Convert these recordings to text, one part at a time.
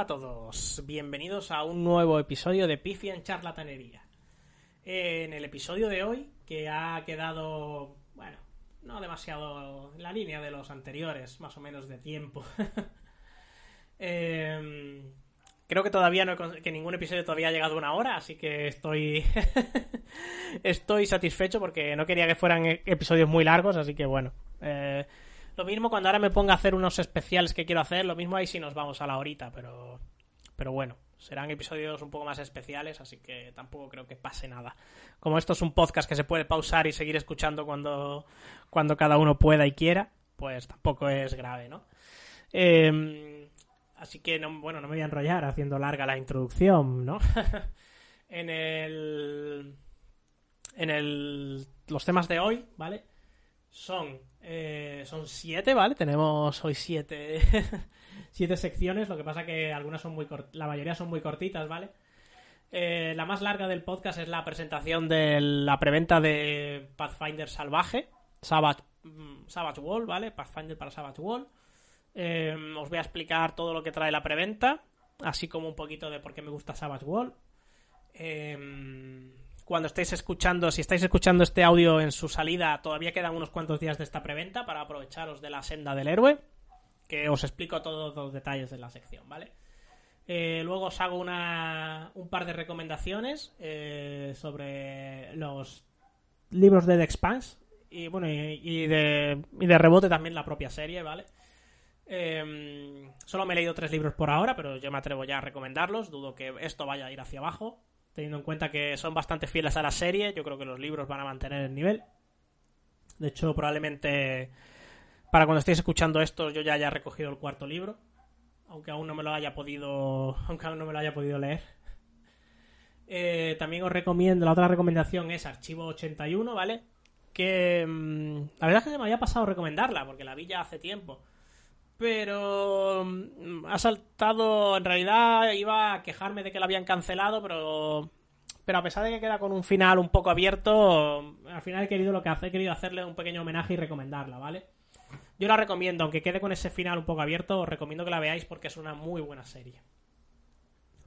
Hola a todos, bienvenidos a un nuevo episodio de Pifia en Charlatanería. En el episodio de hoy, que ha quedado, bueno, no demasiado en la línea de los anteriores, más o menos de tiempo. Em, creo que todavía no que ningún episodio todavía ha llegado una hora, así que estoy estoy satisfecho porque no quería que fueran e-, episodios muy largos, así que bueno. Eh, lo mismo cuando ahora me ponga a hacer unos especiales que quiero hacer, lo mismo ahí sí nos vamos a la horita, pero pero bueno, serán episodios un poco más especiales, así que tampoco creo que pase nada. Como esto es un podcast que se puede pausar y seguir escuchando cuando, cuando cada uno pueda y quiera, pues tampoco es grave, ¿no? Em, así que, no, bueno, no me voy a enrollar haciendo larga la introducción, ¿no? en el... En el... Los temas de hoy, ¿vale? Son... Eh, son siete, ¿vale? Tenemos hoy siete... siete secciones, lo que pasa que algunas son muy la mayoría son muy cortitas, ¿vale? Eh, la más larga del podcast es la presentación de la preventa de Pathfinder Salvaje, Savage, Savage Wall, ¿vale? Pathfinder para Savage Wall. Eh, os voy a explicar todo lo que trae la preventa, así como un poquito de por qué me gusta Savage Wall. Eh, cuando estéis escuchando, si estáis escuchando este audio en su salida, todavía quedan unos cuantos días de esta preventa para aprovecharos de la senda del héroe que os explico todos los detalles de la sección, ¿vale? Eh, luego os hago una, un par de recomendaciones eh, sobre los libros de The Expanse y bueno y, de, rebote también la propia serie, ¿vale? Em, solo me he leído tres libros por ahora, pero yo me atrevo ya a recomendarlos. Dudo que esto vaya a ir hacia abajo, teniendo en cuenta que son bastante fieles a la serie. Yo creo que los libros van a mantener el nivel. De hecho, probablemente para cuando estéis escuchando esto, yo ya haya recogido el cuarto libro. Aunque aún no me lo haya podido. Aunque aún no me lo haya podido leer. Eh, también os recomiendo. La otra recomendación es Archivo 81, ¿vale? Que. Mm, la verdad es que me había pasado recomendarla, porque la vi ya hace tiempo. Pero. Mm, ha saltado. En realidad iba a quejarme de que la habían cancelado, pero. Pero a pesar de que queda con un final un poco abierto, al final he querido lo que hace, he querido hacerle un pequeño homenaje y recomendarla, ¿vale? Yo la recomiendo, aunque quede con ese final un poco abierto, os recomiendo que la veáis porque es una muy buena serie.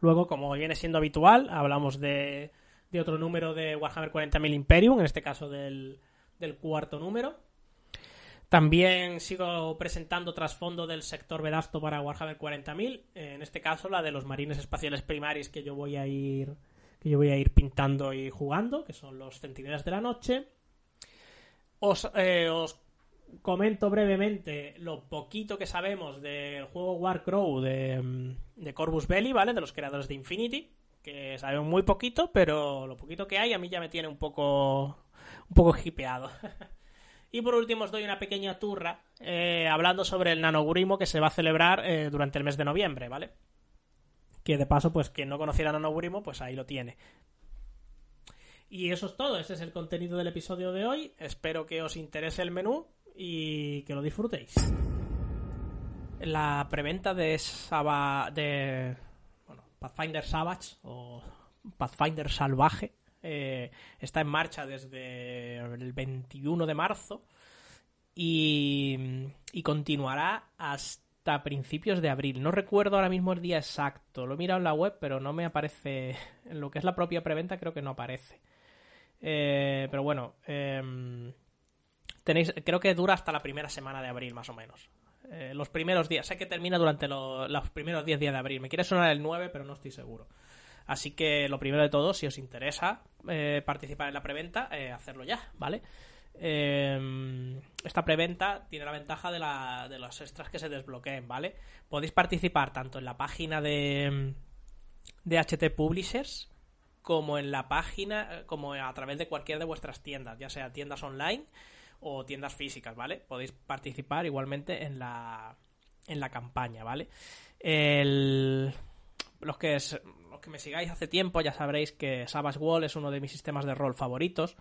Luego, como viene siendo habitual, hablamos de, otro número de Warhammer 40.000 Imperium, en este caso del, cuarto número. También sigo presentando trasfondo del sector Vedasto para Warhammer 40.000, en este caso la de los marines espaciales primarios que yo voy a ir que yo voy a ir pintando y jugando, que son los centinelas de la noche. Os, eh, os comento brevemente lo poquito que sabemos del juego Warcrow de, de Corvus Belli, ¿vale? De los creadores de Infinity, que sabemos muy poquito, pero lo poquito que hay a mí ya me tiene un poco un poco hipeado. y por último os doy una pequeña turra eh, hablando sobre el nanogrimo que se va a celebrar eh, durante el mes de noviembre, ¿vale? Que de paso, pues quien no conociera nanogrimo, pues ahí lo tiene. Y eso es todo, ese es el contenido del episodio de hoy. Espero que os interese el menú y que lo disfrutéis. La preventa de de bueno, Pathfinder Savage o Pathfinder Salvaje eh, está en marcha desde el 21 de marzo y, continuará hasta principios de abril. No recuerdo ahora mismo el día exacto. Lo he mirado en la web, pero no me aparece. En lo que es la propia preventa, creo que no aparece. Eh, pero bueno, eh, tenéis, creo que dura hasta la primera semana de abril, más o menos. Eh, los primeros días, sé que termina durante los primeros 10 días de abril. Me quiere sonar el 9, pero no estoy seguro. Así que lo primero de todo, si os interesa eh, participar en la preventa, eh, hacerlo ya, ¿vale? esta preventa tiene la ventaja de, la, de los extras que se desbloqueen, ¿vale? Podéis participar tanto en la página de, de HT Publishers como en la página, como a través de cualquiera de vuestras tiendas, ya sea tiendas online o tiendas físicas, ¿vale? Podéis participar igualmente en la, en la campaña, ¿vale? los, que los que me sigáis hace tiempo ya sabréis que Savage Wall es uno de mis sistemas de rol favoritos.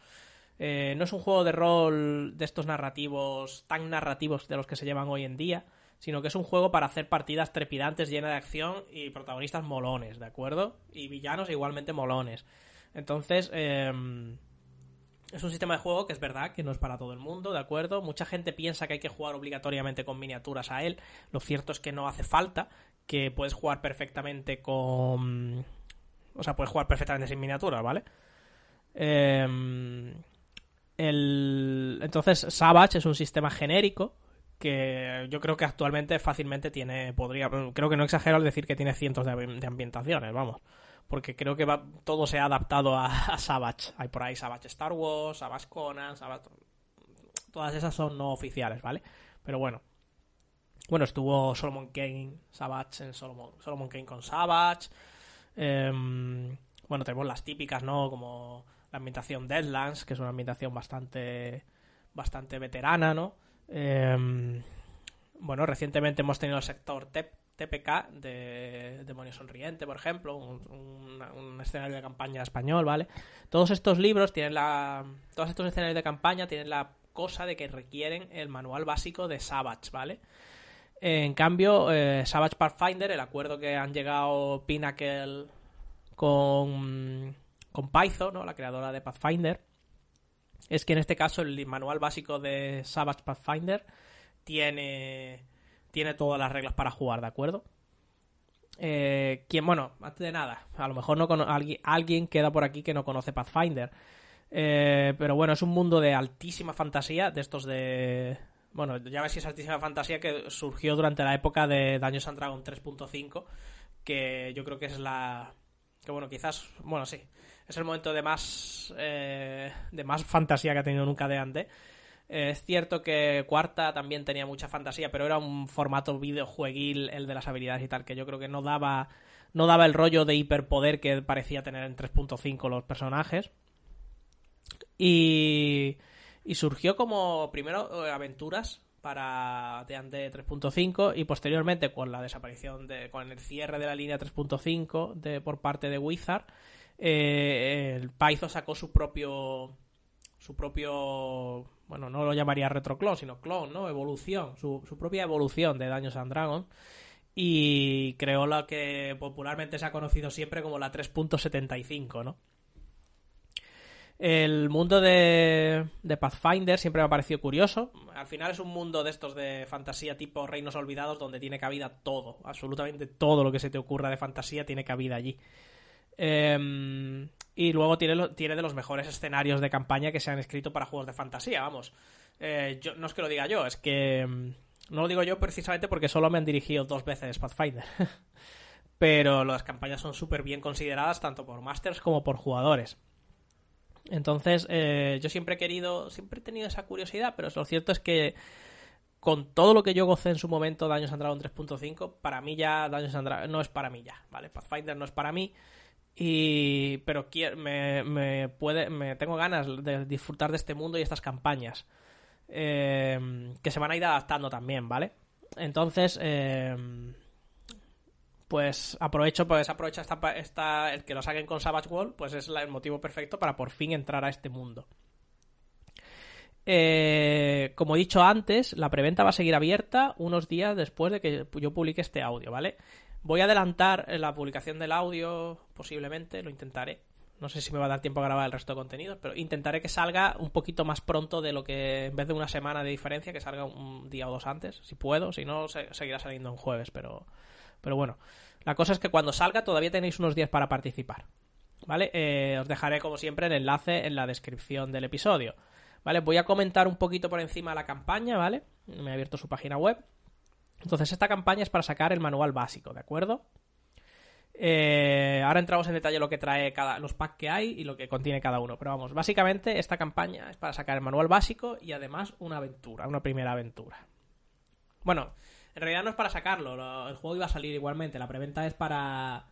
Eh, no es un juego de rol de estos narrativos, tan narrativos de los que se llevan hoy en día, sino que es un juego para hacer partidas trepidantes llenas de acción y protagonistas molones, ¿de acuerdo? Y villanos igualmente molones. Entonces, eh, es un sistema de juego que es verdad que no es para todo el mundo, ¿de acuerdo? Mucha gente piensa que hay que jugar obligatoriamente con miniaturas a él. Lo cierto es que no hace falta, que puedes jugar perfectamente con... O sea, puedes jugar perfectamente sin miniaturas, ¿vale? Em, el... Entonces, Savage es un sistema genérico que yo creo que actualmente fácilmente tiene, podría, creo que no exagero al decir que tiene cientos de, ambientaciones, vamos. Porque creo que va, todo se ha adaptado a, Savage. Hay por ahí Savage Star Wars, Savage Conan, Savage... Todas esas son no oficiales, ¿vale? Pero bueno. Bueno, estuvo Solomon Kane, Savage en Solomon, Solomon Kane con Savage. Em, bueno, tenemos las típicas, ¿no? Como la ambientación Deadlands, que es una ambientación bastante, bastante veterana, ¿no? Em, bueno, recientemente hemos tenido el sector TPK de Demonio Sonriente, por ejemplo, un, escenario de campaña español, ¿vale? Todos estos libros tienen la. Todos estos escenarios de campaña tienen la cosa de que requieren el manual básico de Savage, ¿vale? En cambio, eh, Savage Pathfinder, el acuerdo que han llegado Pinnacle con, con Python, ¿no? la creadora de Pathfinder, es que en este caso el manual básico de Savage Pathfinder tiene, tiene todas las reglas para jugar, ¿de acuerdo? Eh, quien, bueno, antes de nada, a lo mejor no alguien, alguien queda por aquí que no conoce Pathfinder. Eh, pero bueno, es un mundo de altísima fantasía, de estos de... Bueno, ya ves si es altísima fantasía que surgió durante la época de Daños and Dragon 3.5, que yo creo que es la... Que bueno, quizás... Bueno, sí es el momento de más eh, de más fantasía que ha tenido nunca de antes. Es cierto que Cuarta también tenía mucha fantasía, pero era un formato videojueguil el de las habilidades y tal, que yo creo que no daba no daba el rollo de hiperpoder que parecía tener en 3.5 los personajes. Y, y surgió como primero eh, aventuras para D&D 3.5 y posteriormente con la desaparición de con el cierre de la línea 3.5 de por parte de Wizard eh, el Paizo sacó su propio su propio bueno no lo llamaría retroclon sino clon no evolución su, propia evolución de Daños and Dragons. Y creó la que popularmente se ha conocido siempre como la 3.75 no el mundo de, de, Pathfinder siempre me ha parecido curioso. Al final es un mundo de estos de fantasía tipo Reinos Olvidados donde tiene cabida todo, absolutamente todo lo que se te ocurra de fantasía tiene cabida allí. Em, y luego tiene, tiene de los mejores escenarios de campaña que se han escrito para juegos de fantasía, vamos. Eh, no es que lo diga yo, es que... Em, no lo digo yo precisamente porque solo me han dirigido dos veces Pathfinder. Pero las campañas son súper bien consideradas tanto por masters como por jugadores. Entonces, eh, yo siempre he querido, siempre he tenido esa curiosidad, pero lo cierto es que con todo lo que yo gocé en su momento Daños and Dragon 3.5, para mí ya Daños and no es para mí ya, ¿vale? Pathfinder no es para mí. Y, pero me, me, puede, me tengo ganas de disfrutar de este mundo y estas campañas. Eh, que se van a ir adaptando también, ¿vale? Entonces, eh, pues aprovecho, pues aprovecha esta, esta, el que lo saquen con Savage World, pues es el motivo perfecto para por fin entrar a este mundo. Eh, como he dicho antes, la preventa va a seguir abierta unos días después de que yo publique este audio, ¿vale? Voy a adelantar la publicación del audio, posiblemente, lo intentaré. No sé si me va a dar tiempo a grabar el resto de contenidos, pero intentaré que salga un poquito más pronto de lo que, en vez de una semana de diferencia, que salga un día o dos antes, si puedo. Si no, seguirá saliendo en jueves, pero, pero bueno. La cosa es que cuando salga todavía tenéis unos días para participar. ¿Vale? Eh, os dejaré, como siempre, el enlace en la descripción del episodio. ¿Vale? Voy a comentar un poquito por encima la campaña, ¿vale? Me he abierto su página web. Entonces, esta campaña es para sacar el manual básico, ¿de acuerdo? Eh, ahora entramos en detalle lo que trae cada, los packs que hay y lo que contiene cada uno. Pero vamos, básicamente esta campaña es para sacar el manual básico y además una aventura, una primera aventura. Bueno, en realidad no es para sacarlo, el juego iba a salir igualmente. La preventa es para.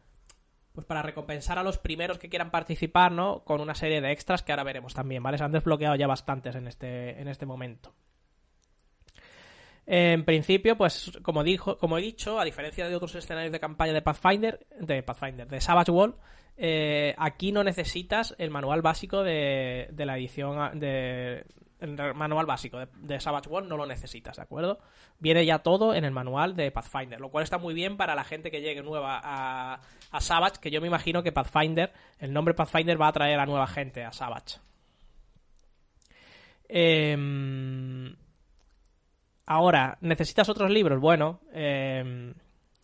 Pues para recompensar a los primeros que quieran participar, ¿no? Con una serie de extras que ahora veremos también, ¿vale? Se han desbloqueado ya bastantes en este, en este momento. En principio, pues como dijo, como he dicho, a diferencia de otros escenarios de campaña de Pathfinder, de Pathfinder, de Savage World, eh, aquí no necesitas el manual básico de, de la edición de el manual básico de, Savage World no lo necesitas, ¿de acuerdo? Viene ya todo en el manual de Pathfinder, lo cual está muy bien para la gente que llegue nueva a, Savage, que yo me imagino que Pathfinder, el nombre Pathfinder va a atraer a nueva gente a Savage. Em, ahora, ¿necesitas otros libros? Bueno, em,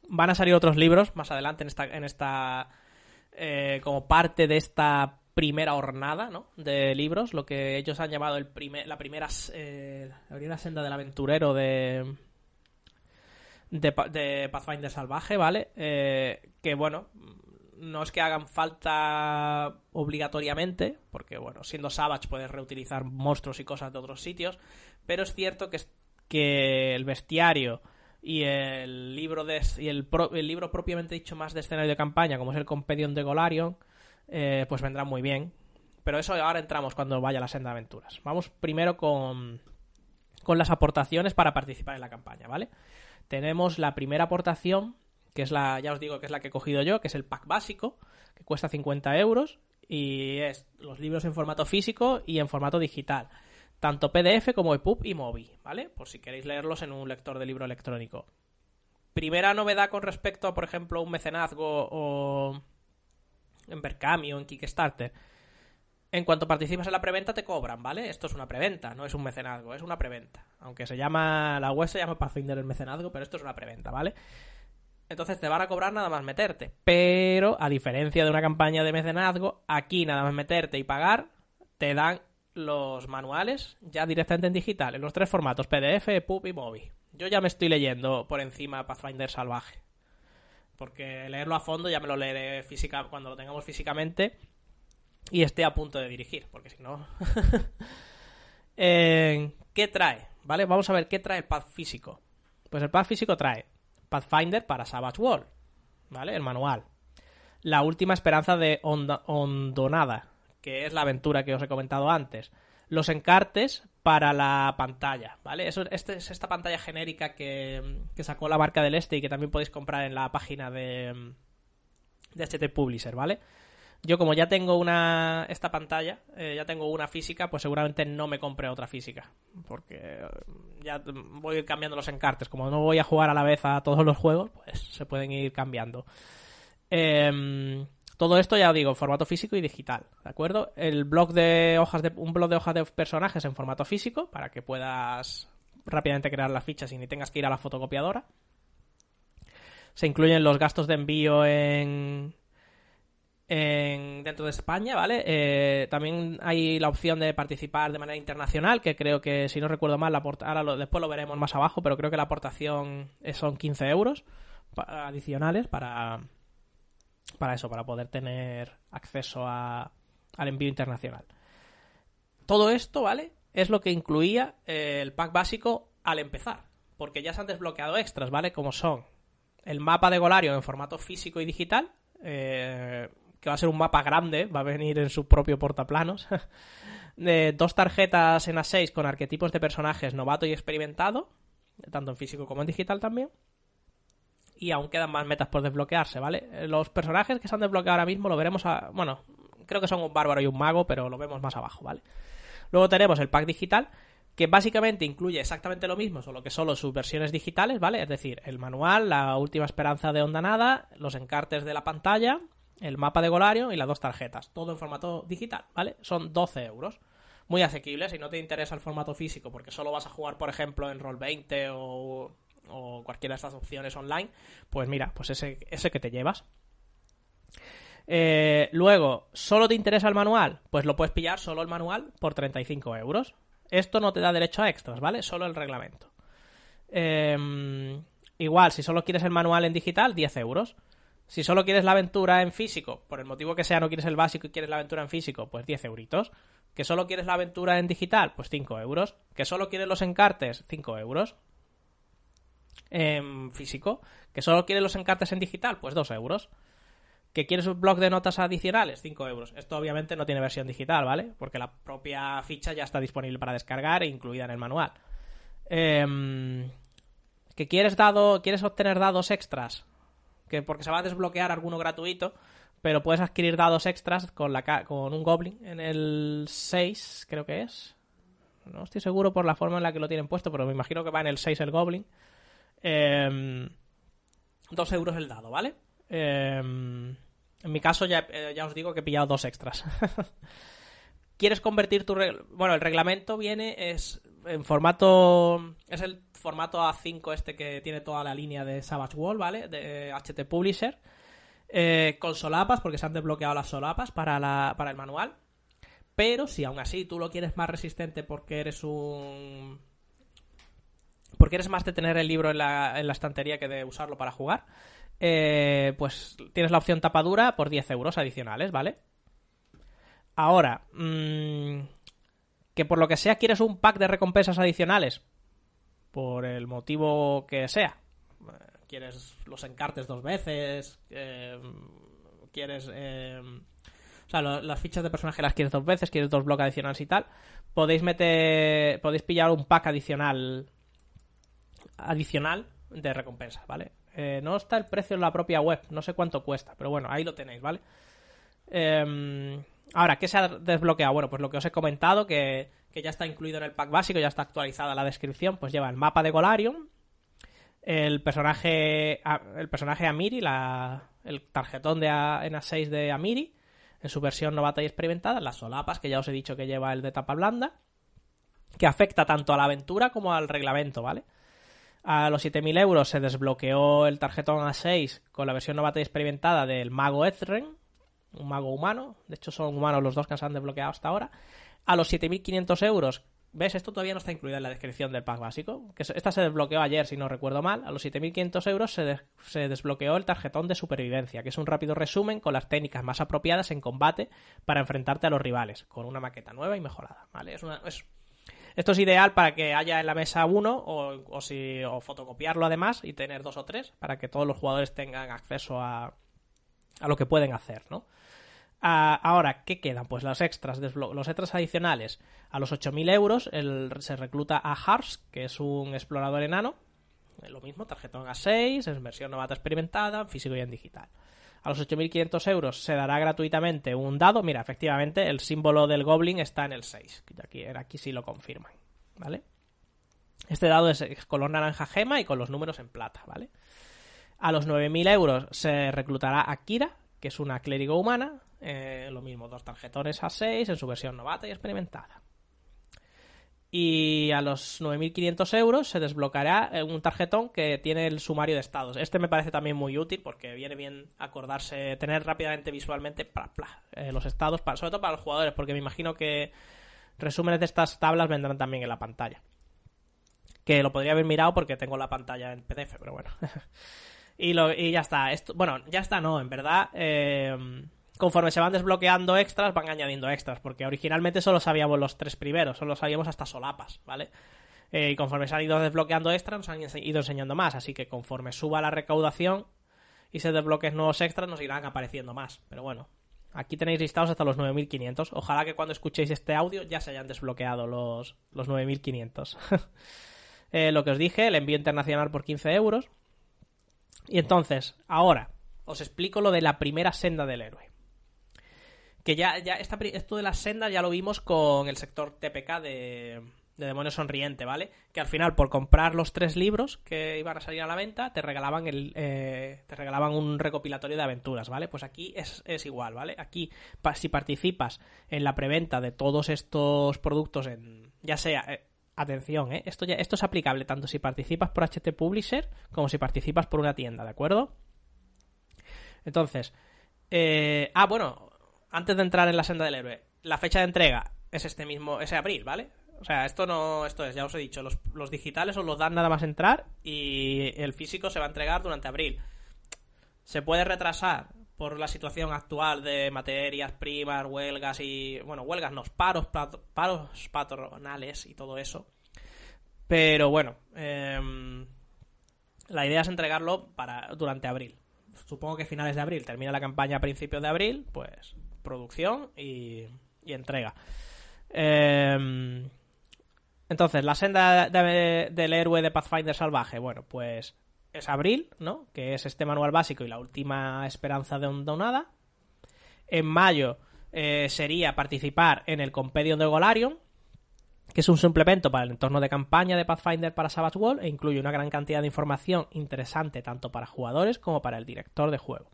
van a salir otros libros más adelante en esta, en esta eh, como parte de esta primera hornada ¿no? de libros, lo que ellos han llamado el primer, la, primera, eh, la senda del aventurero de, de, Pathfinder Salvaje, ¿vale? Eh, que bueno, no es que hagan falta obligatoriamente, porque bueno, siendo Savage puedes reutilizar monstruos y cosas de otros sitios, pero es cierto que, que el bestiario y el libro de, y el, el, libro propiamente dicho más de escenario de campaña, como es el Compendium de Golarion, eh, pues vendrá muy bien. Pero eso ahora entramos cuando vaya la senda de aventuras. Vamos primero con, con las aportaciones para participar en la campaña, ¿vale? Tenemos la primera aportación, que es la, ya os digo que es la que he cogido yo, que es el pack básico, que cuesta 50 euros y es los libros en formato físico y en formato digital. Tanto PDF como EPUB y MOBI, ¿vale? Por si queréis leerlos en un lector de libro electrónico. Primera novedad con respecto a, por ejemplo, un mecenazgo o en Berkami o en Kickstarter. En cuanto participas en la preventa te cobran, ¿vale? Esto es una preventa, no es un mecenazgo, es una preventa. Aunque se llama, la web se llama Pathfinder el mecenazgo, pero esto es una preventa, ¿vale? Entonces te van a cobrar nada más meterte. Pero, a diferencia de una campaña de mecenazgo, aquí nada más meterte y pagar, te dan los manuales ya directamente en digital, en los tres formatos, PDF, EPUB y MOBI. Yo ya me estoy leyendo por encima Pathfinder salvaje. Porque leerlo a fondo ya me lo leeré física, cuando lo tengamos físicamente y esté a punto de dirigir, porque si no... Eh, ¿Qué trae? ¿Vale? Vamos a ver qué trae el pad físico. Pues el pad físico trae Pathfinder para Savage World, ¿vale? El manual. La última esperanza de Ondonada, que es la aventura que os he comentado antes. Los encartes para la pantalla, ¿vale? Eso, este es esta pantalla genérica que, sacó la marca del Este y que también podéis comprar en la página de, de HT Publisher, ¿vale? Yo como ya tengo una esta pantalla, eh, ya tengo una física, pues seguramente no me compre otra física, porque eh, ya voy cambiando los encartes. Como no voy a jugar a la vez a todos los juegos, pues se pueden ir cambiando. Em, todo esto ya digo, en formato físico y digital, ¿de acuerdo? El blog de hojas de un blog de hojas de personajes en formato físico para que puedas rápidamente crear las fichas y ni tengas que ir a la fotocopiadora. Se incluyen los gastos de envío en dentro de España, ¿vale? Eh, también hay la opción de participar de manera internacional, que creo que, si no recuerdo mal, la ahora después lo veremos más abajo, pero creo que la aportación son 15 euros adicionales para, para eso, para poder tener acceso a, al envío internacional. Todo esto, ¿vale? Es lo que incluía eh, el pack básico al empezar, porque ya se han desbloqueado extras, ¿vale? Como son el mapa de Golario en formato físico y digital, eh, que va a ser un mapa grande, va a venir en su propio portaplanos. de dos tarjetas en A6 con arquetipos de personajes novato y experimentado, tanto en físico como en digital también. Y aún quedan más metas por desbloquearse, ¿vale? Los personajes que se han desbloqueado ahora mismo lo veremos a... Bueno, creo que son un bárbaro y un mago, pero lo vemos más abajo, ¿vale? Luego tenemos el pack digital, que básicamente incluye exactamente lo mismo, solo que solo sus versiones digitales, ¿vale? Es decir, el manual, la última esperanza de Onda Nada, los encartes de la pantalla, el mapa de Golarion y las dos tarjetas. Todo en formato digital, ¿vale? Son 12 euros. Muy asequible si no te interesa el formato físico porque solo vas a jugar, por ejemplo, en Roll20 o, o cualquiera de estas opciones online, pues mira, pues ese, que te llevas. Eh, luego, ¿solo te interesa el manual? Pues lo puedes pillar solo el manual por 35 euros. Esto no te da derecho a extras, ¿vale? Solo el reglamento. Em, igual, si solo quieres el manual en digital, 10 euros. Si solo quieres la aventura en físico, por el motivo que sea, no quieres el básico y quieres la aventura en físico, pues 10 euritos. Que solo quieres la aventura en digital, pues 5 euros. Que solo quieres los encartes, 5 euros. En físico. Que solo quieres los encartes en digital, pues 2 euros. Que quieres un blog de notas adicionales, 5 euros. Esto obviamente no tiene versión digital, ¿vale? Porque la propia ficha ya está disponible para descargar e incluida en el manual. Eh, que quieres dado, quieres obtener dados extras, que porque se va a desbloquear alguno gratuito, pero puedes adquirir dados extras con, la, con un Goblin en el 6, creo que es. No estoy seguro por la forma en la que lo tienen puesto, pero me imagino que va en el 6 el Goblin. Eh, 2 euros el dado, ¿vale? Em, en mi caso ya, eh, ya os digo que he pillado dos extras. quieres convertir tu... Bueno, el reglamento viene es en formato... Es el formato A5 este que tiene toda la línea de Savage Wall, ¿vale? De HT Publisher. Eh, con solapas, porque se han desbloqueado las solapas para, la, para el manual. Pero si aún así tú lo quieres más resistente porque eres un... Porque eres más de tener el libro en la, en la estantería que de usarlo para jugar, eh, pues tienes la opción tapadura por 10 euros adicionales, ¿vale? Ahora, mmm, que por lo que sea quieres un pack de recompensas adicionales, por el motivo que sea. Quieres los encartes dos veces, eh, quieres... Eh, o sea, las fichas de personaje las quieres dos veces, quieres dos bloques adicionales y tal. Podéis meter... Podéis pillar un pack adicional adicional de recompensas, ¿vale? Eh, no está el precio en la propia web, no sé cuánto cuesta, pero bueno, ahí lo tenéis, ¿vale? Eh, ahora, ¿qué se ha desbloqueado? Bueno, pues lo que os he comentado, que, que, ya está incluido en el pack básico, ya está actualizada la descripción, pues lleva el mapa de Golarion, el personaje, el personaje Amiri, la, el tarjetón de A, en A6 de Amiri, en su versión novata y experimentada, las solapas, que ya os he dicho que lleva el de tapa blanda, que afecta tanto a la aventura como al reglamento, ¿vale? A los 7.000 euros se desbloqueó el tarjetón A6 con la versión novata y experimentada del mago Ethren, un mago humano. De hecho, son humanos los dos que se han desbloqueado hasta ahora. A los 7.500 euros, ¿ves? Esto todavía no está incluido en la descripción del pack básico. Que esta se desbloqueó ayer, si no recuerdo mal. A los 7.500 euros se, se, desbloqueó el tarjetón de supervivencia, que es un rápido resumen con las técnicas más apropiadas en combate para enfrentarte a los rivales, con una maqueta nueva y mejorada. ¿vale? Es, una, esto es ideal para que haya en la mesa uno o, si, o fotocopiarlo además y tener dos o tres para que todos los jugadores tengan acceso a, a lo que pueden hacer, ¿no? ahora, ¿qué quedan? Pues los extras, los extras adicionales. A los 8.000 euros se recluta a Hars, que es un explorador enano. Lo mismo, tarjetón A6, es versión novata experimentada, físico y en digital a los 8.500 euros se dará gratuitamente un dado. Mira, efectivamente, el símbolo del Goblin está en el 6. Aquí, sí lo confirman, ¿vale? Este dado es, color naranja gema y con los números en plata, ¿vale? A los 9.000 euros se reclutará a Kira, que es una clérigo humana. Eh, lo mismo, dos tarjetones a 6 en su versión novata y experimentada y a los 9.500 euros se desbloqueará eh, un tarjetón que tiene el sumario de estados. Este me parece también muy útil porque viene bien acordarse, tener rápidamente visualmente eh, los estados, sobre todo para los jugadores, porque me imagino que resúmenes de estas tablas vendrán también en la pantalla. Que lo podría haber mirado porque tengo la pantalla en PDF, pero bueno. y, lo, y ya está. Esto, bueno, ya está, no, en verdad. Eh, conforme se van desbloqueando extras, van añadiendo extras, porque originalmente solo sabíamos los tres primeros, solo sabíamos hasta solapas, ¿vale? Eh, y conforme se han ido desbloqueando extras, nos han ido enseñando más, así que conforme suba la recaudación y se desbloqueen nuevos extras, nos irán apareciendo más. Pero bueno, aquí tenéis listados hasta los 9500. Ojalá que cuando escuchéis este audio ya se hayan desbloqueado los, los 9500. eh, lo que os dije, el envío internacional por 15 euros. Y entonces, ahora, os explico lo de la primera senda del héroe que ya, ya esto de las sendas ya lo vimos con el sector TPK de, de Demonio Sonriente, ¿vale? Que al final, por comprar los tres libros que iban a salir a la venta, te regalaban el eh, te regalaban un recopilatorio de aventuras, ¿vale? Pues aquí es, es igual, ¿vale? Aquí, si participas en la preventa de todos estos productos en. ya sea. Eh, atención, ¿eh? Esto, esto es aplicable tanto si participas por HT Publisher como si participas por una tienda, ¿de acuerdo? Entonces. Eh, ah, bueno, antes de entrar en la senda del héroe, la fecha de entrega es este mismo, ese abril, ¿vale? O sea, esto no, esto es, ya os he dicho, los, digitales os los dan nada más entrar y el físico se va a entregar durante abril. Se puede retrasar por la situación actual de materias primas, huelgas y, bueno, huelgas no, paros, paros patronales y todo eso. Pero bueno, eh, la idea es entregarlo para durante abril. Supongo que finales de abril, termina la campaña a principios de abril, pues producción y, entrega. Em, entonces, la senda del héroe de Pathfinder salvaje, bueno, pues es abril, ¿no? Que es este manual básico y la última esperanza de un donada. En mayo eh, sería participar en el Compendium de Golarion, que es un suplemento para el entorno de campaña de Pathfinder para Savage World e incluye una gran cantidad de información interesante tanto para jugadores como para el director de juego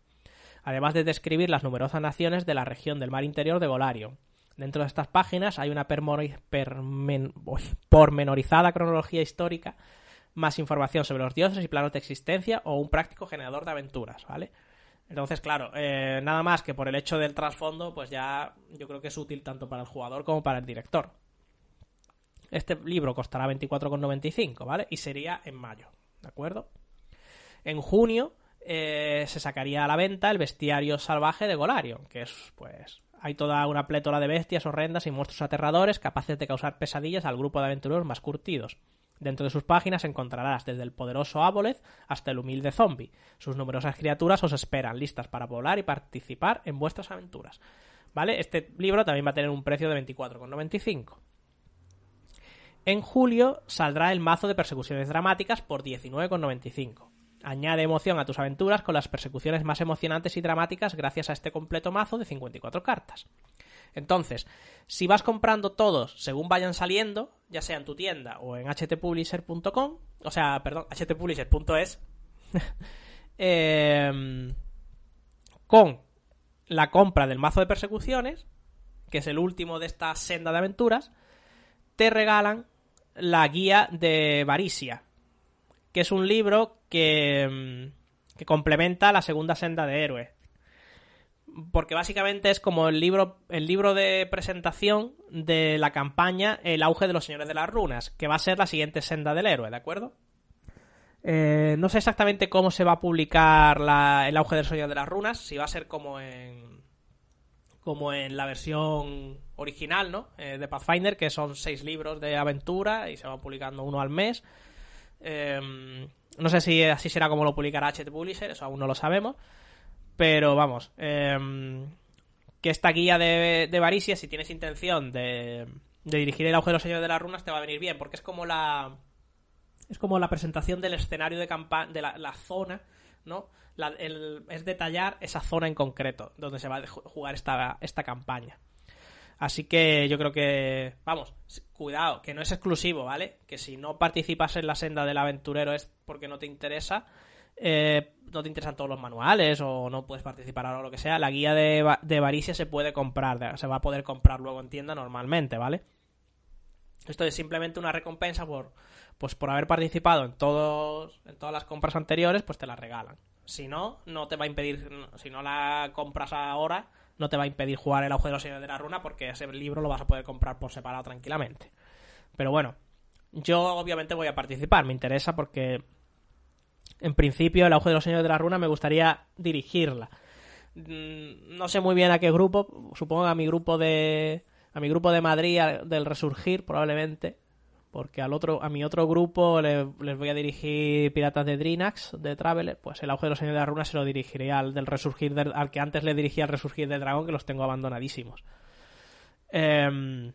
además de describir las numerosas naciones de la región del mar interior de Golarion, Dentro de estas páginas hay una pormenorizada cronología histórica, más información sobre los dioses y planos de existencia o un práctico generador de aventuras, ¿vale? Entonces, claro, eh, nada más que por el hecho del trasfondo, pues ya yo creo que es útil tanto para el jugador como para el director. Este libro costará 24,95, ¿vale? Y sería en mayo, ¿de acuerdo? En junio eh, se sacaría a la venta el bestiario salvaje de Golarion, que es, pues, hay toda una plétora de bestias horrendas y monstruos aterradores capaces de causar pesadillas al grupo de aventureros más curtidos. Dentro de sus páginas encontrarás desde el poderoso Aboleth hasta el humilde zombie. Sus numerosas criaturas os esperan, listas para volar y participar en vuestras aventuras. ¿Vale? Este libro también va a tener un precio de 24,95. En julio saldrá el mazo de persecuciones dramáticas por 19,95. Añade emoción a tus aventuras con las persecuciones más emocionantes y dramáticas gracias a este completo mazo de 54 cartas. Entonces, si vas comprando todos según vayan saliendo, ya sea en tu tienda o en htpublisher.com, o sea, perdón, htpublisher.es, em, con la compra del mazo de persecuciones, que es el último de esta senda de aventuras, te regalan la guía de Varisia, que es un libro que, mm, que complementa la segunda senda de héroe. Porque básicamente es como el libro, el libro de presentación de la campaña El auge de los señores de las runas, que va a ser la siguiente senda del héroe, ¿de acuerdo? Eh, no sé exactamente cómo se va a publicar el auge del señor de las runas, si va a ser como en como en la versión original, ¿no? Eh, de Pathfinder, que son seis libros de aventura y se va publicando uno al mes. Em, no sé si así será como lo publicará HT Publisher, eso aún no lo sabemos. Pero vamos, em, que esta guía de, de si tienes intención de, dirigir el auge de los señores de las runas, te va a venir bien, porque es como la. Es como la presentación del escenario de campaña, de la, zona, ¿no? es detallar esa zona en concreto donde se va a jugar esta, esta campaña. Así que yo creo que, vamos, cuidado, que no es exclusivo, ¿vale? Que si no participas en la senda del aventurero es porque no te interesa, eh, no te interesan todos los manuales o no puedes participar ahora o lo que sea, la guía de, de Varicia se puede comprar, se va a poder comprar luego en tienda normalmente, ¿vale? Esto es simplemente una recompensa por, pues por haber participado en todos, en todas las compras anteriores, pues te la regalan. Si no, no te va a impedir, si no la compras ahora, no te va a impedir jugar el auge de los señores de la runa porque ese libro lo vas a poder comprar por separado tranquilamente. Pero bueno, yo obviamente voy a participar, me interesa porque en principio el auge de los señores de la runa me gustaría dirigirla. Mm, no sé muy bien a qué grupo, supongo a mi grupo de a mi grupo de Madrid del Resurgir probablemente porque al otro, a mi otro grupo les voy a dirigir Piratas de Drinax, de Traveler, pues el auge de los años de la runa se lo dirigiré al del resurgir al que antes le dirigía al resurgir del dragón, que los tengo abandonadísimos. Em,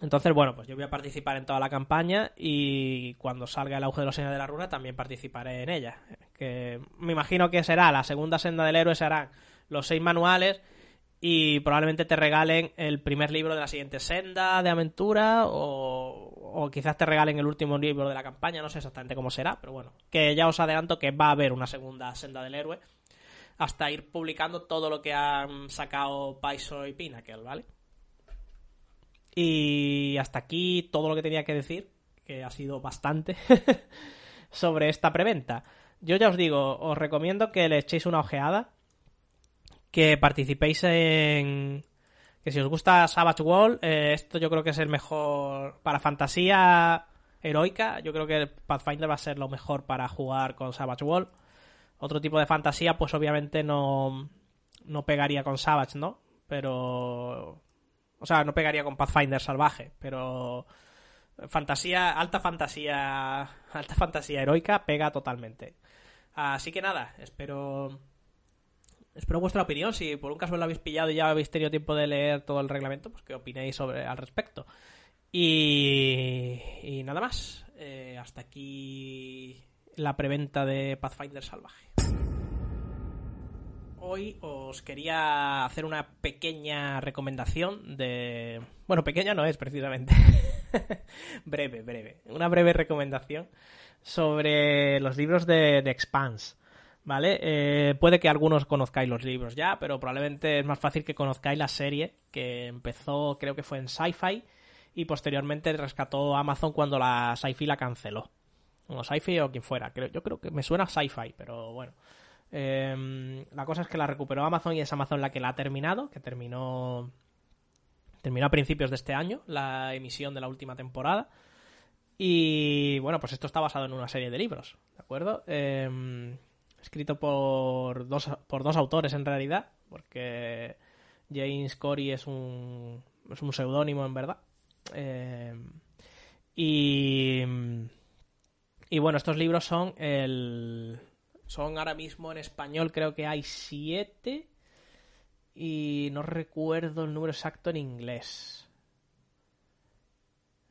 entonces, bueno, pues yo voy a participar en toda la campaña y cuando salga el auge de los años de la runa también participaré en ella. Que me imagino que será la segunda senda del héroe, serán los seis manuales y probablemente te regalen el primer libro de la siguiente senda de aventura o, quizás te regalen el último libro de la campaña, no sé exactamente cómo será, pero bueno, que ya os adelanto que va a haber una segunda senda del héroe hasta ir publicando todo lo que han sacado Paiso y Pinnacle, ¿vale? Y hasta aquí todo lo que tenía que decir, que ha sido bastante, sobre esta preventa. Yo ya os digo, os recomiendo que le echéis una ojeada que participéis en... Que si os gusta Savage World, eh, esto yo creo que es el mejor... Para fantasía heroica, yo creo que Pathfinder va a ser lo mejor para jugar con Savage World. Otro tipo de fantasía, pues obviamente no, no pegaría con Savage, ¿no? Pero... O sea, no pegaría con Pathfinder salvaje, pero... Fantasía, alta fantasía, alta fantasía heroica pega totalmente. Así que nada, espero Espero vuestra opinión. Si por un caso lo habéis pillado y ya habéis tenido tiempo de leer todo el reglamento, pues qué opinéis sobre al respecto. Y, y nada más. Eh, hasta aquí la preventa de Pathfinder Salvaje. Hoy os quería hacer una pequeña recomendación de... Bueno, pequeña no es precisamente. breve, breve. Una breve recomendación sobre los libros de, de Expanse. ¿Vale? Eh, puede que algunos conozcáis los libros ya, pero probablemente es más fácil que conozcáis la serie que empezó, creo que fue en Sci-Fi y posteriormente rescató Amazon cuando la Sci-Fi la canceló. O Sci-Fi o quien fuera. yo creo que me suena Sci-Fi, pero bueno. Em, la cosa es que la recuperó Amazon y es Amazon la que la ha terminado, que terminó terminó a principios de este año la emisión de la última temporada. Y bueno, pues esto está basado en una serie de libros, ¿de acuerdo? Em, escrito por dos, por dos autores en realidad, porque James Corey es un, es un seudónimo en verdad. Em, y, y bueno, estos libros son el... Son ahora mismo en español, creo que hay siete. Y no recuerdo el número exacto en inglés.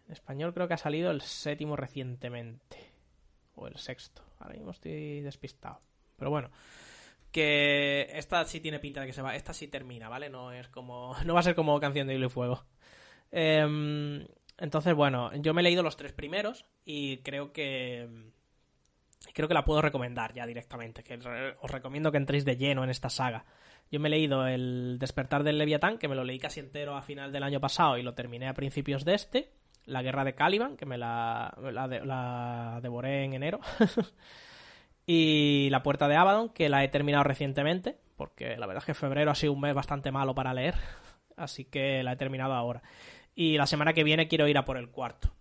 En español creo que ha salido el séptimo recientemente. O el sexto. Ahora mismo estoy despistado. Pero bueno. Que esta sí tiene pinta de que se va. Esta sí termina, ¿vale? No es como. No va a ser como canción de hilo y fuego. Em, entonces, bueno, yo me he leído los tres primeros y creo que. Creo que la puedo recomendar ya directamente. Que os recomiendo que entréis de lleno en esta saga. Yo me he leído El despertar del Leviatán, que me lo leí casi entero a final del año pasado y lo terminé a principios de este. La guerra de Caliban, que me la, la, devoré en enero. y La puerta de Abaddon, que la he terminado recientemente, porque la verdad es que febrero ha sido un mes bastante malo para leer, así que la he terminado ahora. Y la semana que viene quiero ir a por el cuarto.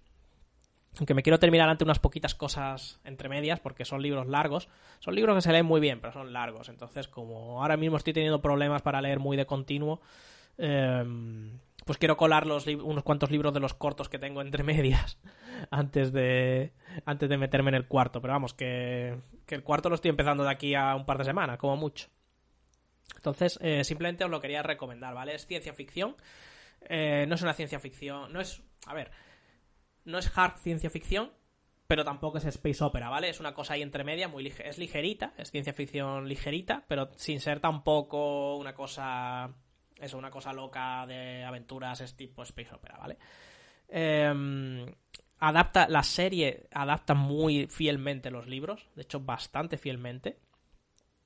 Aunque me quiero terminar ante unas poquitas cosas entre medias, porque son libros largos. Son libros que se leen muy bien, pero son largos. Entonces, como ahora mismo estoy teniendo problemas para leer muy de continuo, eh, pues quiero colar los unos cuantos libros de los cortos que tengo entre medias antes de antes de meterme en el cuarto. Pero vamos, que, el cuarto lo estoy empezando de aquí a un par de semanas, como mucho. Entonces, eh, simplemente os lo quería recomendar, ¿vale? Es ciencia ficción. Eh, no es una ciencia ficción. No es. A ver. No es hard ciencia ficción. Pero tampoco es space opera, ¿vale? Es una cosa ahí entre media, muy es ligerita, es ciencia ficción ligerita, pero sin ser tampoco una cosa es una cosa loca de aventuras, es tipo Space Opera, ¿vale? Em, adapta, la serie adapta muy fielmente los libros, de hecho bastante fielmente.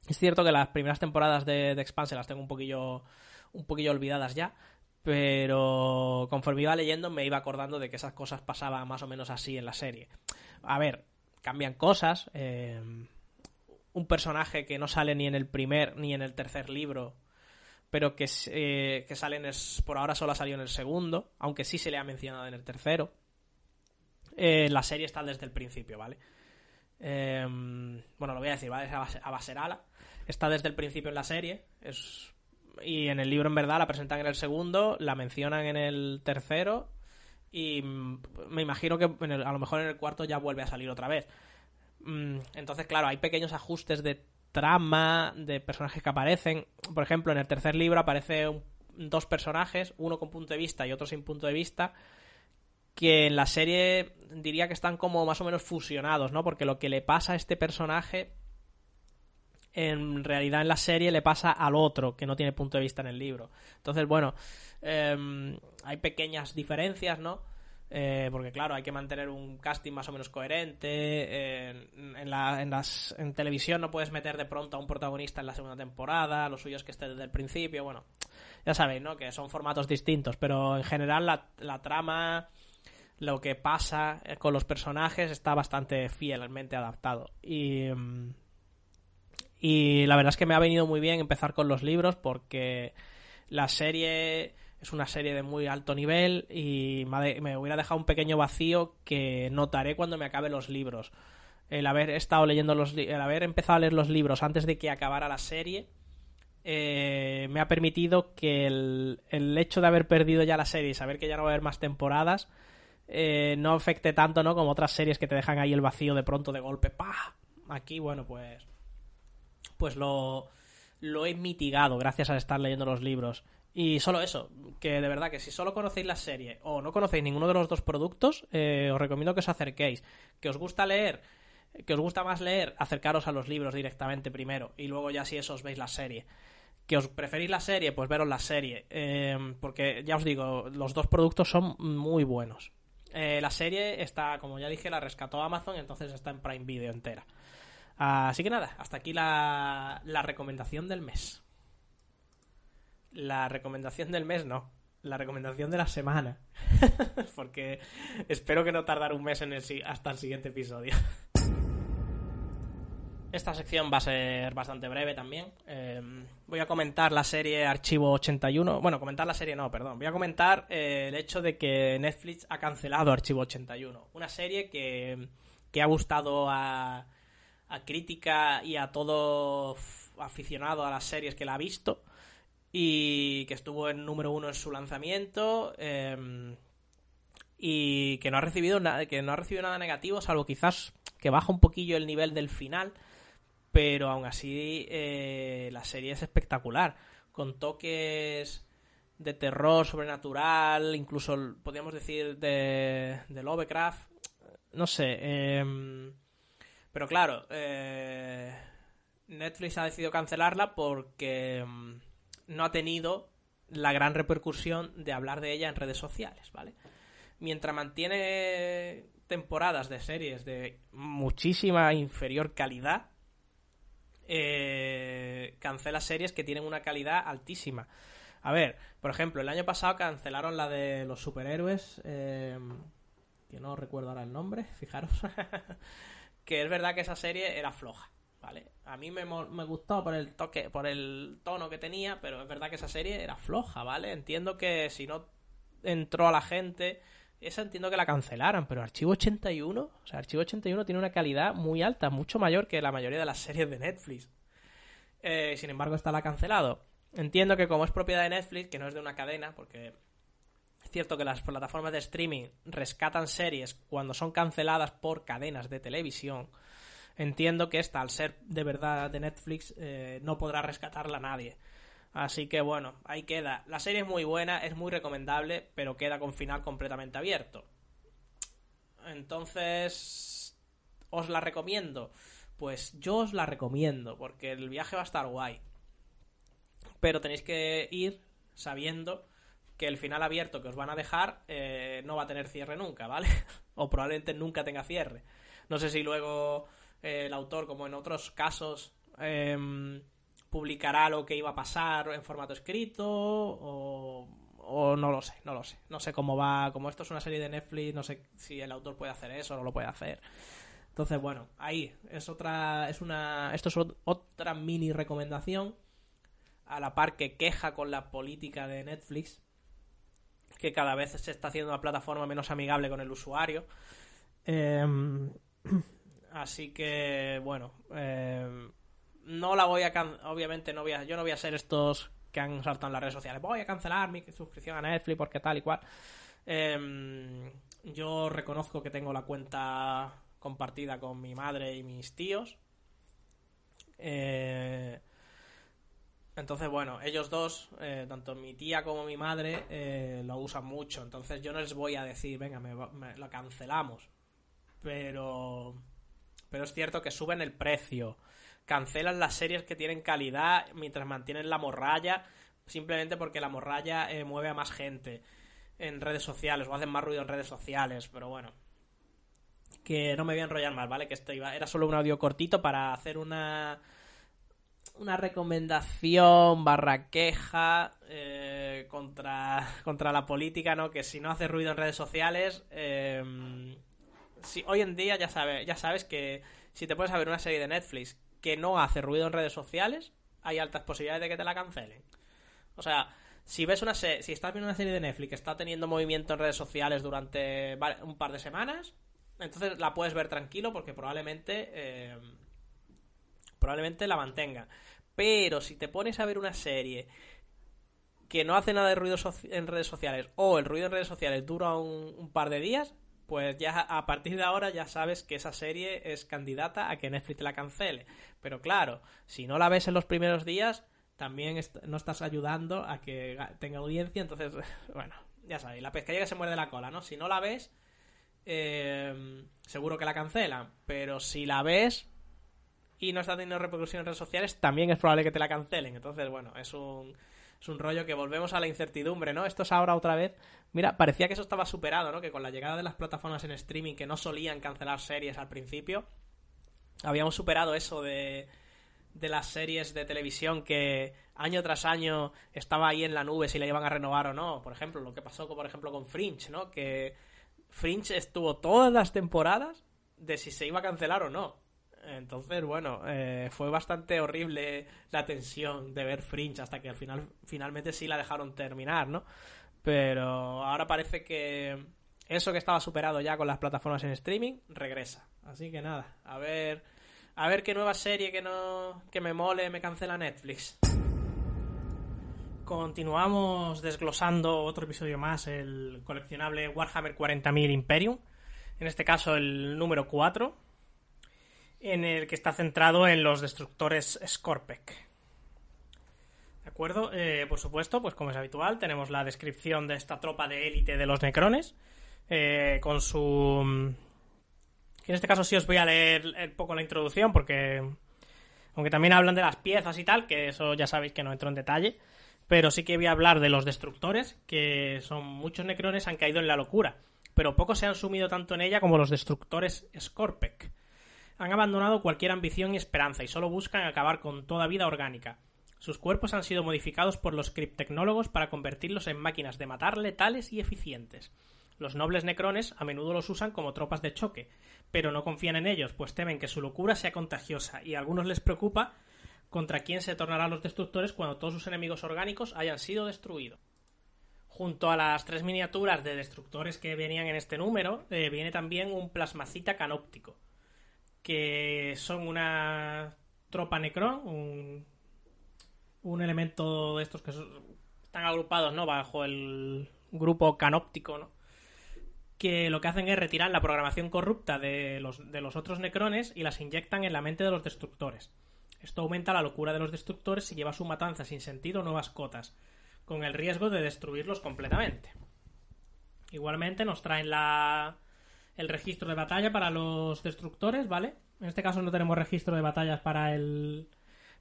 Es cierto que las primeras temporadas de, de Expanse las tengo un poquillo, un poquillo olvidadas ya, pero conforme iba leyendo me iba acordando de que esas cosas pasaban más o menos así en la serie. A ver, cambian cosas. Em, un personaje que no sale ni en el primer ni en el tercer libro pero que, eh, que salen por ahora solo ha salido en el segundo, aunque sí se le ha mencionado en el tercero. Eh, la serie está desde el principio, ¿vale? Em, bueno, lo voy a decir, ¿vale? A Baserala. Está desde el principio en la serie. Es, y en el libro, en verdad, la presentan en el segundo, la mencionan en el tercero. Y me imagino que a lo mejor en el cuarto ya vuelve a salir otra vez. Mm, entonces, claro, hay pequeños ajustes de trama, de personajes que aparecen. Por ejemplo, en el tercer libro aparecen dos personajes, uno con punto de vista y otro sin punto de vista, que en la serie diría que están como más o menos fusionados, ¿no? Porque lo que le pasa a este personaje, en realidad en la serie le pasa al otro, que no tiene punto de vista en el libro. Entonces, bueno, em, hay pequeñas diferencias, ¿no? Eh, porque claro, hay que mantener un casting más o menos coherente. en, la, en, las, en televisión no puedes meter de pronto a un protagonista en la segunda temporada, lo suyo es que esté desde el principio. Bueno, ya sabéis, ¿no? Que son formatos distintos, pero en general la, la trama, lo que pasa eh, con los personajes está bastante fielmente adaptado. Y, mm, y la verdad es que me ha venido muy bien empezar con los libros porque la serie es una serie de muy alto nivel y me hubiera dejado un pequeño vacío que notaré cuando me acabe los libros. El haber estado leyendo los el haber empezado a leer los libros antes de que acabara la serie eh, me ha permitido que el, el, hecho de haber perdido ya la serie y saber que ya no va a haber más temporadas eh, no afecte tanto, ¿no? Como otras series que te dejan ahí el vacío de pronto de golpe. ¡Pah! Aquí, bueno, pues. Pues lo. Lo he mitigado gracias a estar leyendo los libros. Y solo eso, que de verdad que si solo conocéis la serie o no conocéis ninguno de los dos productos, eh, os recomiendo que os acerquéis. Que os gusta leer, que os gusta más leer, acercaros a los libros directamente primero y luego ya si eso os veis la serie. Que os preferís la serie, pues veros la serie. Eh, porque ya os digo, los dos productos son muy buenos. Eh, la serie está, como ya dije, la rescató Amazon, entonces está en Prime Video entera. Así que nada, hasta aquí la, la recomendación del mes. La recomendación del mes no, la recomendación de la semana. Porque espero que no tardar un mes en el, hasta el siguiente episodio. Esta sección va a ser bastante breve también. Eh, voy a comentar la serie Archivo 81. Bueno, comentar la serie no, perdón. Voy a comentar eh, el hecho de que Netflix ha cancelado Archivo 81. Una serie que, que ha gustado a, a crítica y a todo aficionado a las series que la ha visto y que estuvo en número uno en su lanzamiento em, y que no ha recibido nada que no ha recibido nada negativo salvo quizás que baja un poquillo el nivel del final pero aún así eh, la serie es espectacular con toques de terror sobrenatural incluso podríamos decir de, de Lovecraft no sé eh, pero claro, eh, Netflix ha decidido cancelarla porque mm, no ha tenido la gran repercusión de hablar de ella en redes sociales, ¿vale? Mientras mantiene temporadas de series de muchísima inferior calidad, eh, cancela series que tienen una calidad altísima. A ver, por ejemplo, el año pasado cancelaron la de los superhéroes, eh, que no recuerdo ahora el nombre, fijaros. que es verdad que esa serie era floja, ¿vale? A mí me, me gustó por el toque, por el tono que tenía, pero es verdad que esa serie era floja, ¿vale? Entiendo que si no entró a la gente, esa entiendo que la cancelaran, pero Archivo 81, o sea, Archivo 81 tiene una calidad muy alta, mucho mayor que la mayoría de las series de Netflix. Eh, sin embargo, está la cancelado. Entiendo que como es propiedad de Netflix, que no es de una cadena, porque es cierto que las plataformas de streaming rescatan series cuando son canceladas por cadenas de televisión. Entiendo que esta, al ser de verdad de Netflix, eh, no podrá rescatarla nadie. Así que bueno, ahí queda. La serie es muy buena, es muy recomendable, pero queda con final completamente abierto. Entonces, ¿os la recomiendo? Pues yo os la recomiendo, porque el viaje va a estar guay. Pero tenéis que ir sabiendo que el final abierto que os van a dejar eh, no va a tener cierre nunca, ¿vale? o probablemente nunca tenga cierre. No sé si luego el autor, como en otros casos, em, publicará lo que iba a pasar en formato escrito o, o, no lo sé, no lo sé. No sé cómo va, como esto es una serie de Netflix, no sé si el autor puede hacer eso o no lo puede hacer. Entonces, bueno, ahí es otra, es una, esto es otra mini recomendación a la par que queja con la política de Netflix que cada vez se está haciendo una plataforma menos amigable con el usuario. Em, así que, bueno, em, no la voy a... Obviamente no voy a... Yo no voy a ser estos que han saltado en las redes sociales. Voy a cancelar mi suscripción a Netflix porque tal y cual. Em, yo reconozco que tengo la cuenta compartida con mi madre y mis tíos. Eh, entonces, bueno, ellos dos, eh, tanto mi tía como mi madre, eh, lo usan mucho. Entonces yo no les voy a decir, venga, me, lo cancelamos. Pero, pero es cierto que suben el precio. Cancelan las series que tienen calidad mientras mantienen la morralla, simplemente porque la morralla eh, mueve a más gente en redes sociales o hacen más ruido en redes sociales. Pero bueno, que no me voy a enrollar más, ¿vale? Que esto iba, era solo un audio cortito para hacer una una recomendación barra queja eh, contra, contra la política, ¿no? Que si no hace ruido en redes sociales, eh, si, hoy en día ya sabes, ya sabes que si te puedes ver una serie de Netflix que no hace ruido en redes sociales, hay altas posibilidades de que te la cancelen. O sea, si ves una si estás viendo una serie de Netflix que está teniendo movimiento en redes sociales durante un par de semanas, entonces la puedes ver tranquilo porque probablemente eh, probablemente la mantenga. Pero si te pones a ver una serie que no hace nada de ruido en redes sociales o el ruido en redes sociales dura un, par de días, pues ya a partir de ahora ya sabes que esa serie es candidata a que Netflix la cancele. Pero claro, si no la ves en los primeros días, también no estás ayudando a que tenga audiencia. Entonces, bueno, ya sabéis, la pescadilla se muerde la cola, ¿no? Si no la ves, eh, seguro que la cancelan. Pero si la ves, y no está teniendo repercusión en redes sociales, también es probable que te la cancelen. Entonces, bueno, es un, es un rollo que volvemos a la incertidumbre, ¿no? Esto es ahora otra vez. Mira, parecía que eso estaba superado, ¿no? Que con la llegada de las plataformas en streaming que no solían cancelar series al principio, habíamos superado eso de, de las series de televisión que año tras año estaba ahí en la nube si la iban a renovar o no. Por ejemplo, lo que pasó, por ejemplo, con Fringe, ¿no? Que Fringe estuvo todas las temporadas de si se iba a cancelar o no. Entonces, bueno, eh, fue bastante horrible la tensión de ver Fringe hasta que al final finalmente sí la dejaron terminar, ¿no? Pero ahora parece que eso que estaba superado ya con las plataformas en streaming regresa. Así que nada, a ver a ver qué nueva serie que no que me mole me cancela Netflix. Continuamos desglosando otro episodio más, el coleccionable Warhammer 40.000 Imperium. En este caso el número 4, en el que está centrado en los destructores Scorpec. ¿De acuerdo? Eh, por supuesto, pues como es habitual, tenemos la descripción de esta tropa de élite de los Necrones, eh, con su... En este caso sí os voy a leer un poco la introducción, porque... Aunque también hablan de las piezas y tal, que eso ya sabéis que no entro en detalle pero sí que voy a hablar de los destructores, que son muchos necrones han caído en la locura, pero pocos se han sumido tanto en ella como los destructores Scorpec. Han abandonado cualquier ambición y esperanza y solo buscan acabar con toda vida orgánica. Sus cuerpos han sido modificados por los criptecnólogos para convertirlos en máquinas de matar letales y eficientes. Los nobles necrones a menudo los usan como tropas de choque, pero no confían en ellos, pues temen que su locura sea contagiosa y a algunos les preocupa contra quién se tornarán los destructores cuando todos sus enemigos orgánicos hayan sido destruidos. Junto a las tres miniaturas de destructores que venían en este número, eh, viene también un plasmacita canóptico, que son una tropa Necron, un, un elemento de estos que están agrupados ¿no? bajo el grupo canóptico, ¿no? que lo que hacen es retirar la programación corrupta de los, de los otros necrones y las inyectan en la mente de los destructores. Esto aumenta la locura de los destructores y lleva a su matanza sin sentido nuevas cotas, con el riesgo de destruirlos completamente. Igualmente nos traen la... el registro de batalla para los destructores, ¿vale? En este caso no tenemos registro de batallas para el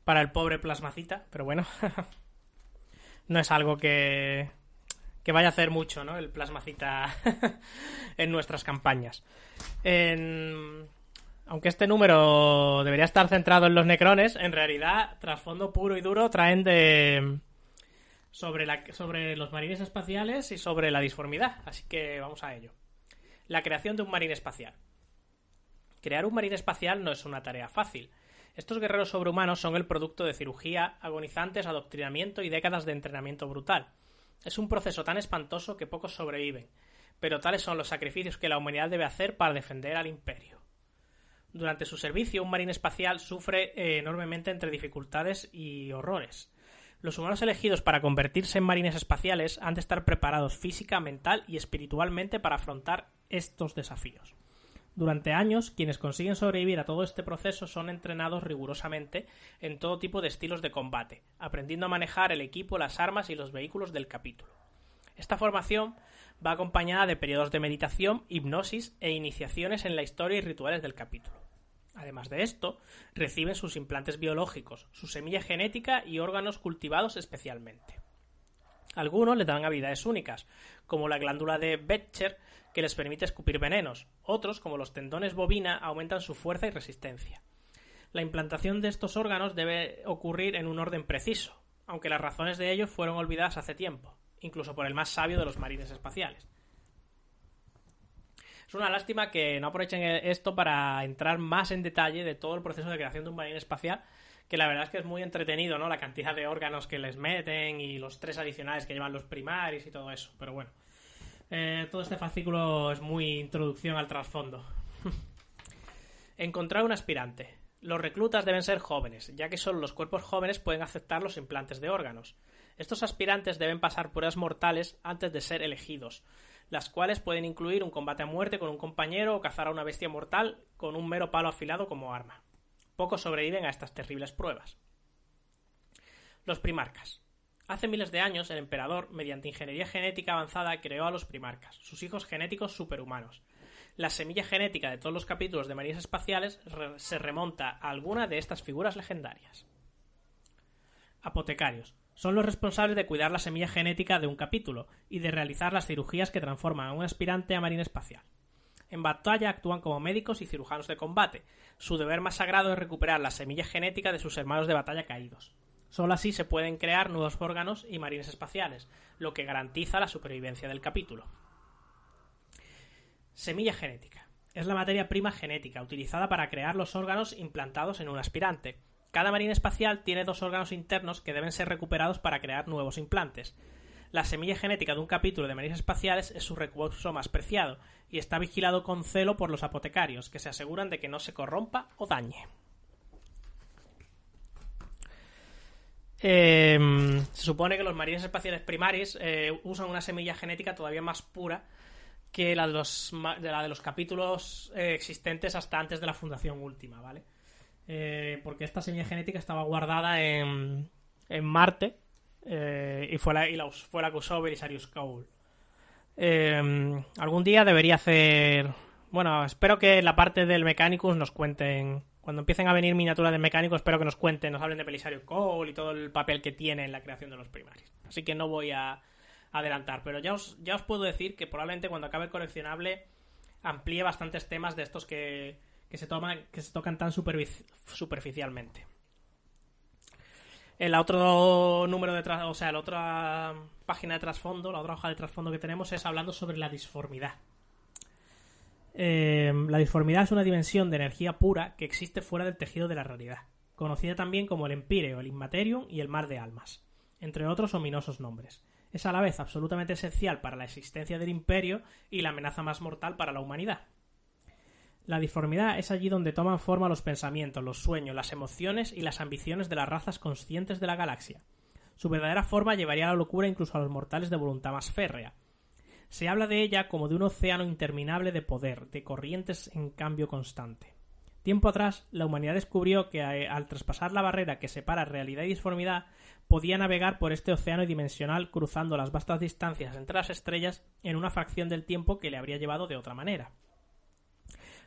para el pobre plasmacita, pero bueno, no es algo que que vaya a hacer mucho, ¿no? El plasmacita en nuestras campañas. En aunque este número debería estar centrado en los necrones, en realidad, trasfondo puro y duro traen de. Sobre, la, sobre los marines espaciales y sobre la disformidad. Así que vamos a ello. La creación de un marine espacial. Crear un marine espacial no es una tarea fácil. Estos guerreros sobrehumanos son el producto de cirugía, agonizantes, adoctrinamiento y décadas de entrenamiento brutal. Es un proceso tan espantoso que pocos sobreviven, pero tales son los sacrificios que la humanidad debe hacer para defender al imperio. Durante su servicio, un marín espacial sufre eh, enormemente entre dificultades y horrores. Los humanos elegidos para convertirse en marines espaciales han de estar preparados física, mental y espiritualmente para afrontar estos desafíos. Durante años, quienes consiguen sobrevivir a todo este proceso son entrenados rigurosamente en todo tipo de estilos de combate, aprendiendo a manejar el equipo, las armas y los vehículos del capítulo. Esta formación va acompañada de periodos de meditación, hipnosis e iniciaciones en la historia y rituales del capítulo. Además de esto, reciben sus implantes biológicos, su semilla genética y órganos cultivados especialmente. Algunos les dan habilidades únicas, como la glándula de Betcher, que les permite escupir venenos. Otros, como los tendones bovina, aumentan su fuerza y resistencia. La implantación de estos órganos debe ocurrir en un orden preciso, aunque las razones de ello fueron olvidadas hace tiempo, incluso por el más sabio de los marines espaciales. Es una lástima que no aprovechen esto para entrar más en detalle de todo el proceso de creación de un marine espacial, que la verdad es que es muy entretenido, ¿no? La cantidad de órganos que les meten y los tres adicionales que llevan los primarios y todo eso. Pero bueno, eh, todo este fascículo es muy introducción al trasfondo. Encontrar un aspirante. Los reclutas deben ser jóvenes, ya que solo los cuerpos jóvenes pueden aceptar los implantes de órganos. Estos aspirantes deben pasar pruebas mortales antes de ser elegidos, las cuales pueden incluir un combate a muerte con un compañero o cazar a una bestia mortal con un mero palo afilado como arma. Pocos sobreviven a estas terribles pruebas. Los primarcas. Hace miles de años el emperador, mediante ingeniería genética avanzada, creó a los primarcas, sus hijos genéticos superhumanos. La semilla genética de todos los capítulos de Marines Espaciales se remonta a alguna de estas figuras legendarias. Apotecarios son los responsables de cuidar la semilla genética de un capítulo y de realizar las cirugías que transforman a un aspirante a marina espacial. En batalla actúan como médicos y cirujanos de combate. Su deber más sagrado es recuperar la semilla genética de sus hermanos de batalla caídos. Solo así se pueden crear nuevos órganos y marines espaciales, lo que garantiza la supervivencia del capítulo. Semilla genética. Es la materia prima genética utilizada para crear los órganos implantados en un aspirante. Cada marine espacial tiene dos órganos internos que deben ser recuperados para crear nuevos implantes. La semilla genética de un capítulo de marines espaciales es su recurso más preciado y está vigilado con celo por los apotecarios, que se aseguran de que no se corrompa o dañe. Em, se supone que los marines espaciales primaris eh, usan una semilla genética todavía más pura que la de los, de la de los capítulos eh, existentes hasta antes de la fundación última, ¿vale? Eh, porque esta semilla genética estaba guardada en, en Marte y, fue la, y la, fue la que usó Belisarius Cole. Em, algún día debería hacer... Bueno, espero que la parte del Mechanicus nos cuenten cuando empiecen a venir miniaturas de mecánicos, espero que nos cuenten, nos hablen de Pelisario Cole y todo el papel que tiene en la creación de los primarios. Así que no voy a adelantar, pero ya os, ya os puedo decir que probablemente cuando acabe el coleccionable amplíe bastantes temas de estos que, se, toman, que se tocan tan superficialmente. El otro número de o sea, la otra página de trasfondo, la otra hoja de trasfondo que tenemos es hablando sobre la disformidad. Em, la disformidad es una dimensión de energía pura que existe fuera del tejido de la realidad, conocida también como el empíreo, el inmaterium y el mar de almas, entre otros ominosos nombres. Es a la vez absolutamente esencial para la existencia del imperio y la amenaza más mortal para la humanidad. La disformidad es allí donde toman forma los pensamientos, los sueños, las emociones y las ambiciones de las razas conscientes de la galaxia. Su verdadera forma llevaría a la locura incluso a los mortales de voluntad más férrea, se habla de ella como de un océano interminable de poder, de corrientes en cambio constante. Tiempo atrás, la humanidad descubrió que eh, al traspasar la barrera que separa realidad y disformidad, podía navegar por este océano dimensional cruzando las vastas distancias entre las estrellas en una fracción del tiempo que le habría llevado de otra manera.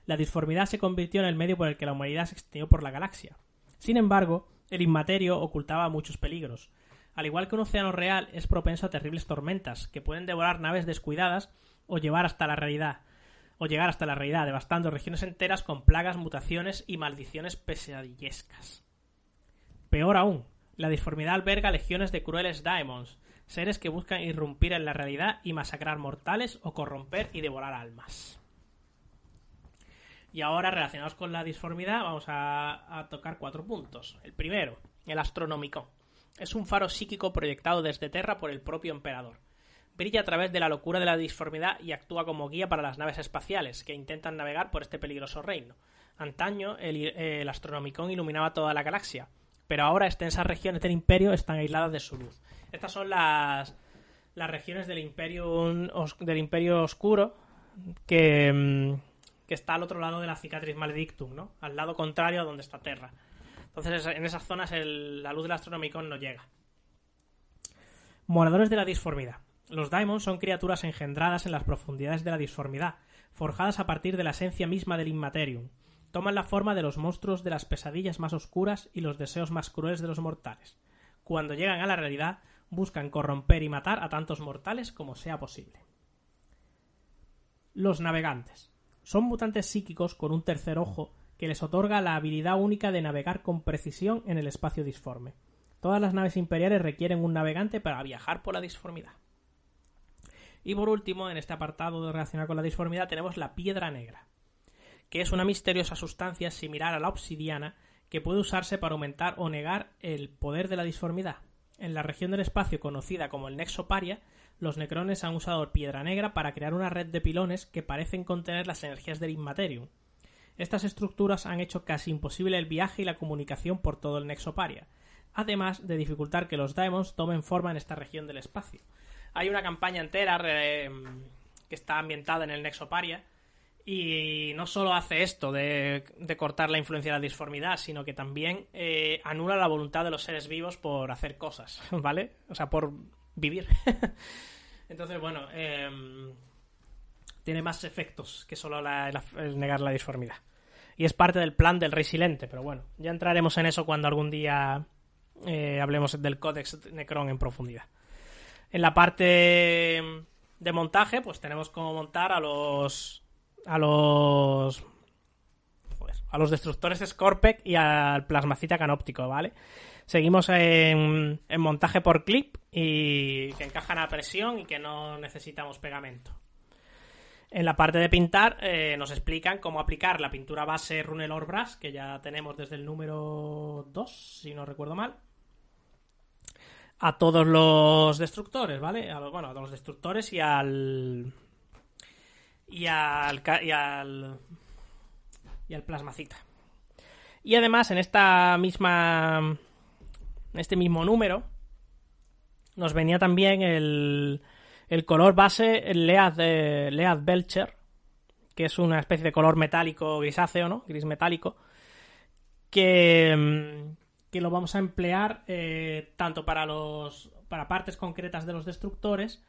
La disformidad se convirtió en el medio por el que la humanidad se extendió por la galaxia. Sin embargo, el inmaterio ocultaba muchos peligros, al igual que un océano real, es propenso a terribles tormentas, que pueden devorar naves descuidadas o llevar hasta la realidad, o llegar hasta la realidad, devastando regiones enteras con plagas, mutaciones y maldiciones pesadillescas. Peor aún, la disformidad alberga legiones de crueles daemons, seres que buscan irrumpir en la realidad y masacrar mortales o corromper y devorar almas. Y ahora, relacionados con la disformidad, vamos a, a tocar cuatro puntos. El primero, el astronómico. Es un faro psíquico proyectado desde Terra por el propio emperador. Brilla a través de la locura de la disformidad y actúa como guía para las naves espaciales que intentan navegar por este peligroso reino. Antaño el, Astronomicon iluminaba toda la galaxia, pero ahora extensas regiones del Imperio están aisladas de su luz. Estas son las, las regiones del Imperio, del Imperio Oscuro que, mm, que está al otro lado de la cicatriz Maledictum, ¿no? Al lado contrario a donde está Terra. Entonces, en esas zonas la luz del Astronomicon no llega. Moradores de la disformidad. Los Daimons son criaturas engendradas en las profundidades de la disformidad, forjadas a partir de la esencia misma del Inmaterium. Toman la forma de los monstruos de las pesadillas más oscuras y los deseos más crueles de los mortales. Cuando llegan a la realidad, buscan corromper y matar a tantos mortales como sea posible. Los navegantes. Son mutantes psíquicos con un tercer ojo que les otorga la habilidad única de navegar con precisión en el espacio disforme. Todas las naves imperiales requieren un navegante para viajar por la disformidad. Y por último, en este apartado de relacionar con la disformidad tenemos la piedra negra, que es una misteriosa sustancia similar a la obsidiana que puede usarse para aumentar o negar el poder de la disformidad. En la región del espacio conocida como el Nexo Paria, los necrones han usado piedra negra para crear una red de pilones que parecen contener las energías del Inmaterium, estas estructuras han hecho casi imposible el viaje y la comunicación por todo el Nexo Paria, además de dificultar que los Daemons tomen forma en esta región del espacio. Hay una campaña entera que está ambientada en el Nexo Paria y no solo hace esto de, cortar la influencia de la disformidad, sino que también eh, anula la voluntad de los seres vivos por hacer cosas, ¿vale? O sea, por vivir. Entonces, bueno, em, tiene más efectos que solo el negar la disformidad y es parte del plan del Rey Silente, pero bueno, ya entraremos en eso cuando algún día eh, hablemos del Codex Necron en profundidad. En la parte de montaje, pues tenemos cómo montar a los a los a los destructores Scorpec y al plasmacita canóptico, ¿vale? Seguimos en, montaje por clip y que encajan a presión y que no necesitamos pegamento. En la parte de pintar eh, nos explican cómo aplicar la pintura base Runelor Brush, que ya tenemos desde el número 2, si no recuerdo mal, a todos los destructores, ¿vale? bueno, a los destructores y al... Y al... Y al y al plasmacita. Y además, en esta misma. En este mismo número. Nos venía también el. El color base, el Lead, Lead Belcher. Que es una especie de color metálico grisáceo, ¿no? Gris metálico. Que. Que lo vamos a emplear eh, tanto para los. Para partes concretas de los destructores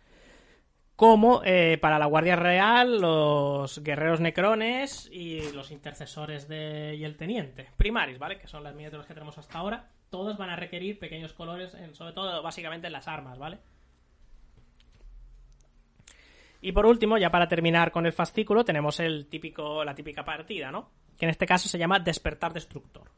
como eh, para la Guardia Real, los guerreros necrones y los intercesores de... y el teniente. Primaris, ¿vale? Que son las miniaturas que tenemos hasta ahora. Todos van a requerir pequeños colores, sobre todo básicamente en las armas, ¿vale? Y por último, ya para terminar con el fascículo, tenemos el típico, la típica partida, ¿no? Que en este caso se llama Despertar Destructor.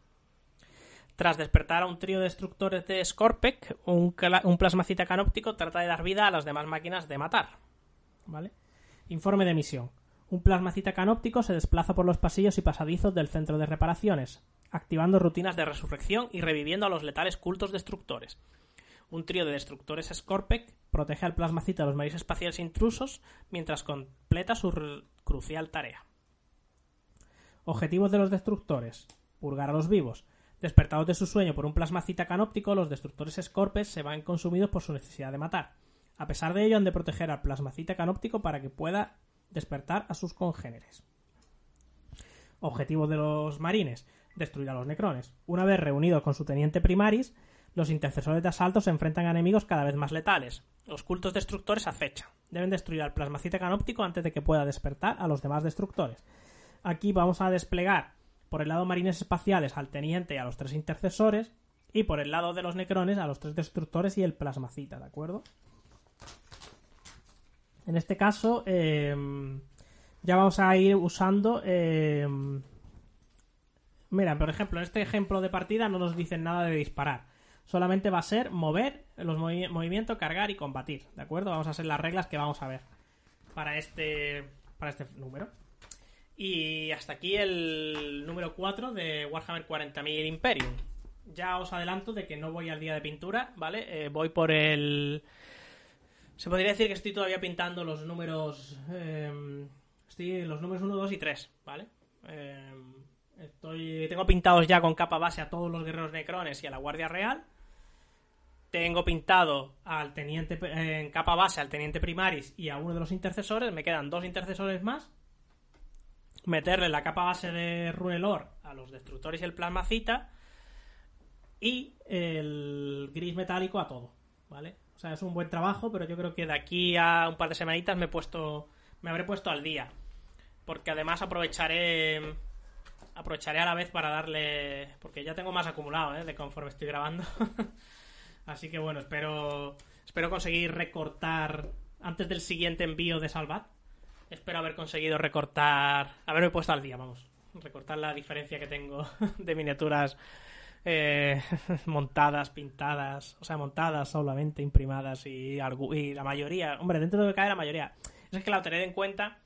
Tras despertar a un trío de destructores de Scorpec, un, un plasmacita canóptico trata de dar vida a las demás máquinas de matar. ¿vale? Informe de misión. Un plasmacita canóptico se desplaza por los pasillos y pasadizos del centro de reparaciones, activando rutinas de resurrección y reviviendo a los letales cultos destructores. Un trío de destructores Scorpec protege al plasmacita de los maíz espaciales intrusos mientras completa su crucial tarea. Objetivos de los destructores: purgar a los vivos. Despertados de su sueño por un plasmacita canóptico, los destructores Scorpec se van consumidos por su necesidad de matar. A pesar de ello, han de proteger al plasmacita canóptico para que pueda despertar a sus congéneres. Objetivo de los marines: destruir a los necrones. Una vez reunidos con su teniente primaris, los intercesores de asalto se enfrentan a enemigos cada vez más letales. Los cultos destructores acechan. Deben destruir al plasmacita canóptico antes de que pueda despertar a los demás destructores. Aquí vamos a desplegar por el lado marines espaciales al teniente y a los tres intercesores, y por el lado de los necrones a los tres destructores y el plasmacita, ¿de acuerdo? En este caso, em, ya vamos a ir usando. Em, mira, por ejemplo, en este ejemplo de partida no nos dicen nada de disparar. Solamente va a ser mover los movimientos, cargar y combatir. ¿De acuerdo? Vamos a hacer las reglas que vamos a ver para este, para este número. Y hasta aquí el número 4 de Warhammer 40.000 Imperium. Ya os adelanto de que no voy al día de pintura, ¿vale? Eh, voy por el se podría decir que estoy todavía pintando los números. Eh, estoy los números 1, 2 y 3, ¿vale? Eh, estoy, tengo pintados ya con capa base a todos los guerreros necrones y a la Guardia Real. Tengo pintado al teniente en capa base al teniente primaris y a uno de los intercesores. Me quedan dos intercesores más. Meterle la capa base de Runelor a los destructores y el plasmacita. Y el gris metálico a todo, ¿vale? O sea, es un buen trabajo, pero yo creo que de aquí a un par de semanitas me he puesto. me habré puesto al día. Porque además aprovecharé. Aprovecharé a la vez para darle. Porque ya tengo más acumulado, ¿eh? De conforme estoy grabando. Así que bueno, espero. Espero conseguir recortar. Antes del siguiente envío de Salvat. Espero haber conseguido recortar. Haberme puesto al día, vamos. Recortar la diferencia que tengo de miniaturas eh, montadas, pintadas, o sea, montadas solamente, imprimadas y, la mayoría, hombre, dentro de lo que cae la mayoría. es que la tened en cuenta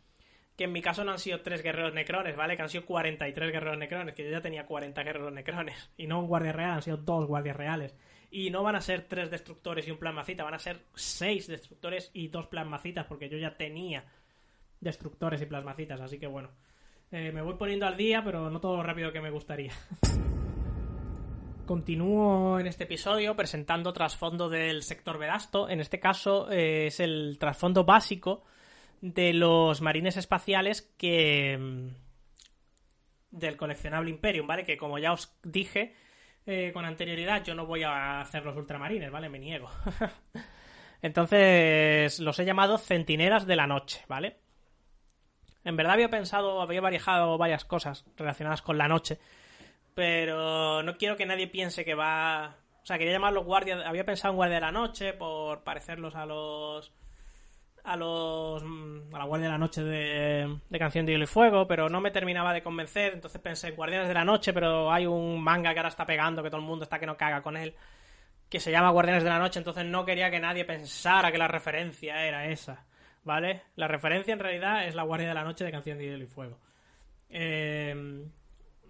que en mi caso no han sido tres guerreros necrones, ¿vale? Que han sido 43 guerreros necrones, que yo ya tenía 40 guerreros necrones. Y no un guardia real, han sido dos guardias reales. Y no van a ser tres destructores y un plasmacita, van a ser seis destructores y dos plasmacitas, porque yo ya tenía destructores y plasmacitas, así que bueno. Eh, me voy poniendo al día, pero no todo lo rápido que me gustaría. Continúo en este episodio presentando trasfondo del sector Vedasto. En este caso eh, es el trasfondo básico de los marines espaciales que. Mm, del coleccionable Imperium, ¿vale? Que como ya os dije eh, con anterioridad, yo no voy a hacer los ultramarines, ¿vale? Me niego. Entonces los he llamado centinelas de la noche, ¿vale? En verdad había pensado, había barajado varias cosas relacionadas con la noche pero no quiero que nadie piense que va... O sea, quería llamarlos guardias... Había pensado en guardia de la noche por parecerlos a los... a los a la Guardia de la Noche de, de Canción de Hielo y Fuego, pero no me terminaba de convencer, entonces pensé Guardianes de la Noche, pero hay un manga que ahora está pegando, que todo el mundo está que no caga con él, que se llama Guardianes de la Noche, entonces no quería que nadie pensara que la referencia era esa, ¿vale? La referencia en realidad es la Guardia de la Noche de Canción de Hielo y Fuego. Eh,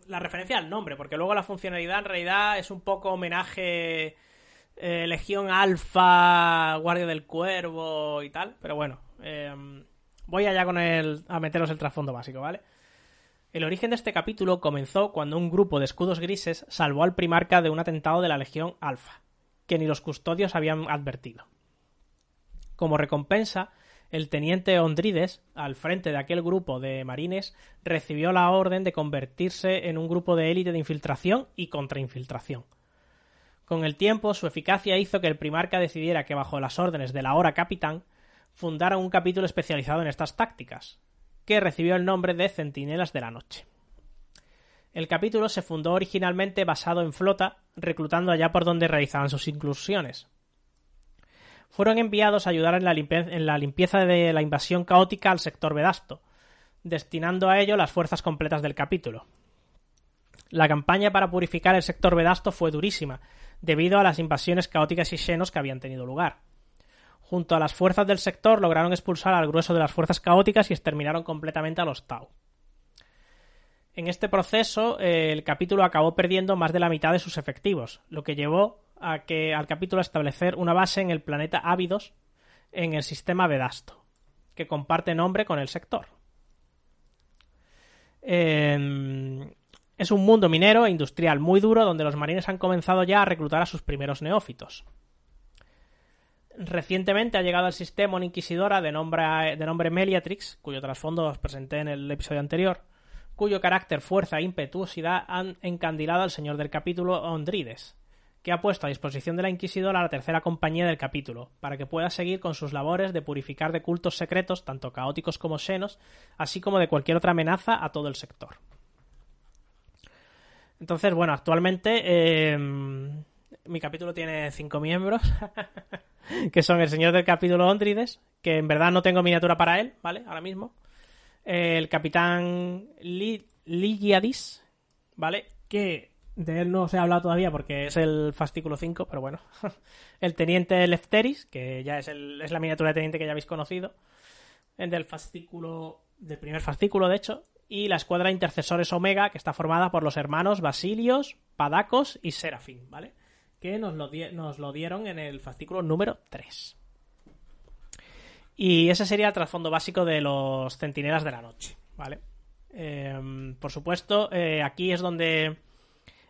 la referencia al nombre, porque luego la funcionalidad en realidad es un poco homenaje eh, Legión Alfa, Guardia del Cuervo y tal, pero bueno, eh, voy allá con el, a meteros el trasfondo básico, ¿vale? El origen de este capítulo comenzó cuando un grupo de escudos grises salvó al primarca de un atentado de la Legión Alfa, que ni los custodios habían advertido. Como recompensa, el teniente Ondrides, al frente de aquel grupo de marines, recibió la orden de convertirse en un grupo de élite de infiltración y contrainfiltración. Con el tiempo, su eficacia hizo que el primarca decidiera que, bajo las órdenes del ahora capitán, fundara un capítulo especializado en estas tácticas, que recibió el nombre de Centinelas de la Noche. El capítulo se fundó originalmente basado en flota, reclutando allá por donde realizaban sus inclusiones. Fueron enviados a ayudar en la, en la limpieza de la invasión caótica al sector Vedasto, destinando a ello las fuerzas completas del capítulo. La campaña para purificar el sector Vedasto fue durísima, debido a las invasiones caóticas y xenos que habían tenido lugar. Junto a las fuerzas del sector lograron expulsar al grueso de las fuerzas caóticas y exterminaron completamente a los Tau. En este proceso, eh, el capítulo acabó perdiendo más de la mitad de sus efectivos, lo que llevó a que al capítulo a establecer una base en el planeta Ávidos, en el sistema Vedasto, que comparte nombre con el sector. Eh, es un mundo minero e industrial muy duro donde los marines han comenzado ya a reclutar a sus primeros neófitos. Recientemente ha llegado al sistema una inquisidora de nombre, de nombre Meliatrix, cuyo trasfondo os presenté en el episodio anterior, cuyo carácter, fuerza e impetuosidad han encandilado al señor del capítulo Ondrides, que ha puesto a disposición de la Inquisidora la tercera compañía del capítulo, para que pueda seguir con sus labores de purificar de cultos secretos, tanto caóticos como senos, así como de cualquier otra amenaza a todo el sector. Entonces, bueno, actualmente eh, mi capítulo tiene cinco miembros, que son el señor del capítulo Ondrides, que en verdad no tengo miniatura para él, ¿vale? Ahora mismo. El capitán Ligiadis, ¿vale? Que de él no se ha hablado todavía porque es el fascículo 5, pero bueno. el teniente Lefteris, que ya es, el, es la miniatura de teniente que ya habéis conocido. El del fascículo, del primer fascículo, de hecho y la escuadra Intercesores Omega, que está formada por los hermanos Basilios, Padacos y Serafín, ¿vale? Que nos lo, nos lo dieron en el fascículo número 3. Y ese sería el trasfondo básico de los Centinelas de la Noche, ¿vale? Em, por supuesto, eh, aquí es donde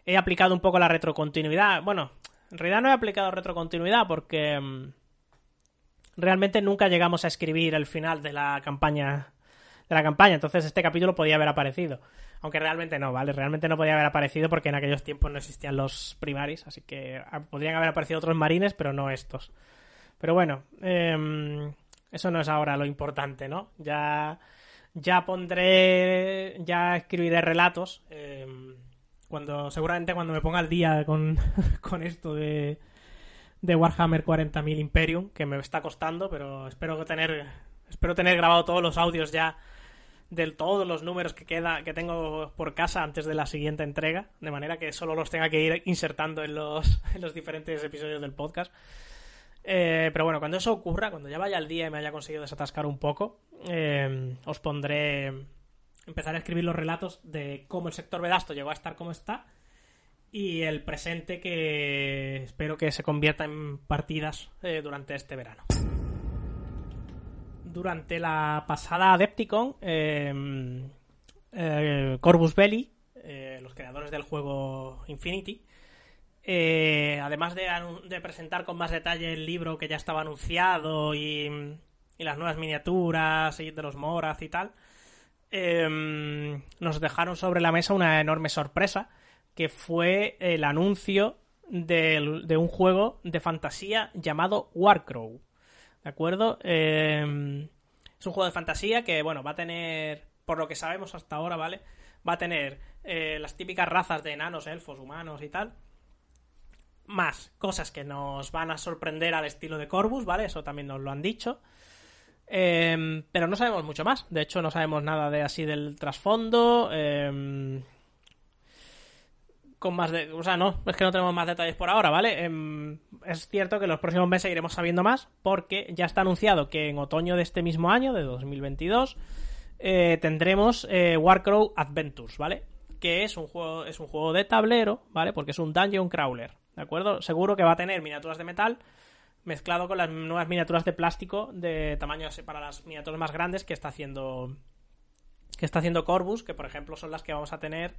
he aplicado un poco la retrocontinuidad. Bueno, en realidad no he aplicado retrocontinuidad porque em, realmente nunca llegamos a escribir el final de la campaña de la campaña. Entonces este capítulo podía haber aparecido. Aunque realmente no, ¿vale? Realmente no podía haber aparecido porque en aquellos tiempos no existían los primaris, así que ah, podrían haber aparecido otros marines, pero no estos. Pero bueno, em, eso no es ahora lo importante, ¿no? Ya, ya pondré, ya escribiré relatos. Em, cuando, seguramente cuando me ponga al día con, con esto de, de Warhammer 40.000 Imperium, que me está costando, pero espero tener, espero tener grabado todos los audios ya de todos los números que queda que tengo por casa antes de la siguiente entrega, de manera que solo los tenga que ir insertando en los, en los diferentes episodios del podcast. Eh, pero bueno, cuando eso ocurra, cuando ya vaya al día y me haya conseguido desatascar un poco, eh, os pondré. Empezaré a escribir los relatos de cómo el sector Vedasto llegó a estar como está y el presente que espero que se convierta en partidas eh, durante este verano durante la pasada Adepticon, em, eh, Corvus Belli, eh, los creadores del juego Infinity, eh, además de, presentar con más detalle el libro que ya estaba anunciado y, las nuevas miniaturas de los Moraz y tal, em, nos dejaron sobre la mesa una enorme sorpresa, que fue el anuncio de un juego de fantasía llamado Warcrow. ¿De acuerdo? Em, es un juego de fantasía que, bueno, va a tener, por lo que sabemos hasta ahora, ¿vale? Va a tener eh, las típicas razas de enanos, elfos, humanos y tal. Más cosas que nos van a sorprender al estilo de Corvus, ¿vale? Eso también nos lo han dicho. Em, pero no sabemos mucho más. De hecho, no sabemos nada de así del trasfondo. Em, con más de. O sea, no, es que no tenemos más detalles por ahora, ¿vale? Em, es cierto que en los próximos meses iremos sabiendo más. Porque ya está anunciado que en otoño de este mismo año, de 2022, eh, tendremos eh, Warcrow Adventures, ¿vale? Que es un juego. Es un juego de tablero, ¿vale? Porque es un dungeon crawler. ¿De acuerdo? Seguro que va a tener miniaturas de metal mezclado con las nuevas miniaturas de plástico de tamaño para las miniaturas más grandes que está haciendo que está haciendo Corbus, que por ejemplo son las que vamos a tener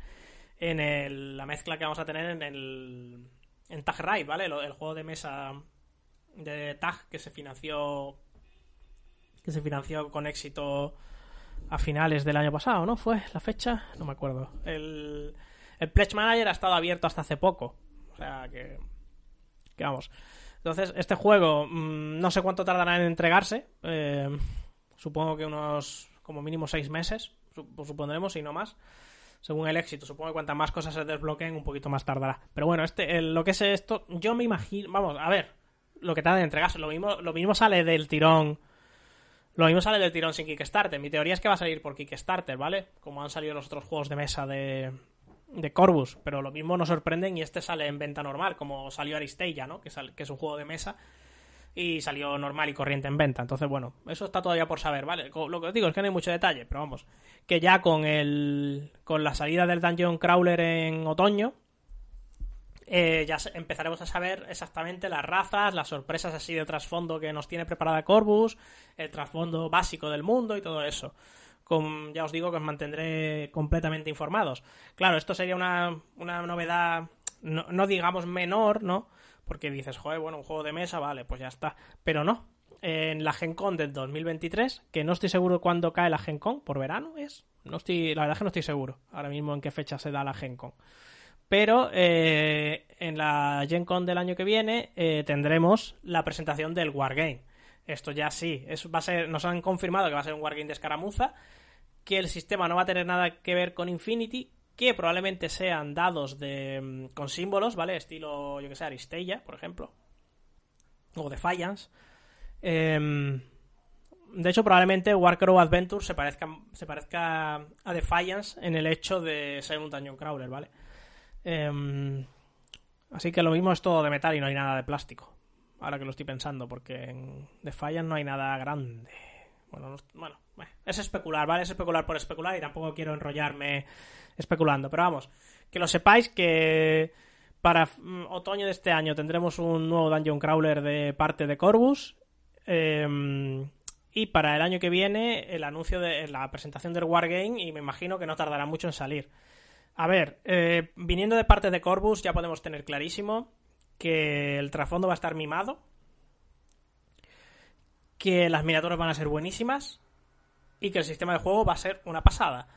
en el, la mezcla que vamos a tener en el en Tag Ride, ¿vale? El, el, juego de mesa de Tag que se financió que se financió con éxito a finales del año pasado, ¿no? ¿Fue la fecha? No me acuerdo. El, el Pledge Manager ha estado abierto hasta hace poco. O sea que... Que vamos. Entonces, este juego mmm, no sé cuánto tardará en entregarse. Eh, supongo que unos como mínimo seis meses, supondremos, y no más. Según el éxito, supongo que cuantas más cosas se desbloqueen, un poquito más tardará. Pero bueno, este, lo que es esto, yo me imagino. Vamos, a ver, lo que tarda en entregarse. Lo mismo, lo mismo sale del tirón. Lo mismo sale del tirón sin Kickstarter. Mi teoría es que va a salir por Kickstarter, ¿vale? Como han salido los otros juegos de mesa de, de Corvus, pero lo mismo nos sorprenden y este sale en venta normal, como salió Aristella, ¿no? Que, sal, que es un juego de mesa y salió normal y corriente en venta. Entonces, bueno, eso está todavía por saber, ¿vale? Lo que os digo es que no hay mucho detalle, pero vamos, que ya con el con la salida del Dungeon Crawler en otoño, eh, ya empezaremos a saber exactamente las razas, las sorpresas así de trasfondo que nos tiene preparada Corvus, el trasfondo básico del mundo y todo eso con, ya os digo que os mantendré completamente informados. Claro, esto sería una, una novedad, no, no, digamos menor, ¿no? Porque dices, joder, bueno, un juego de mesa, vale, pues ya está. Pero no. En la Gen Con del 2023, que no estoy seguro cuándo cae la Gen Con, por verano es. No estoy, la verdad es que no estoy seguro ahora mismo en qué fecha se da la Gen Con. Pero eh, en la Gen Con del año que viene eh, tendremos la presentación del Wargame. Esto ya sí, es, va a ser, nos han confirmado que va a ser un Wargame de escaramuza que el sistema no va a tener nada que ver con Infinity, que probablemente sean dados de mm, con símbolos, ¿vale? Estilo, yo que sé, Aristella, por ejemplo. O Defiance. Eh, de hecho, probablemente Warcrow Adventure se parezca, se parezca a Defiance en el hecho de ser un Dungeon Crawler, ¿vale? Eh, así que lo mismo es todo de metal y no hay nada de plástico. Ahora que lo estoy pensando, porque en Defiance no hay nada grande. Bueno, no, bueno, es especular, ¿vale? Es especular por especular y tampoco quiero enrollarme especulando. Pero vamos, que lo sepáis que para mm, otoño de este año tendremos un nuevo Dungeon Crawler de parte de Corvus. Eh, y para el año que viene el anuncio de la presentación del Wargame y me imagino que no tardará mucho en salir. A ver, eh, viniendo de parte de Corvus ya podemos tener clarísimo que el trasfondo va a estar mimado, que las miniaturas van a ser buenísimas y que el sistema de juego va a ser una pasada.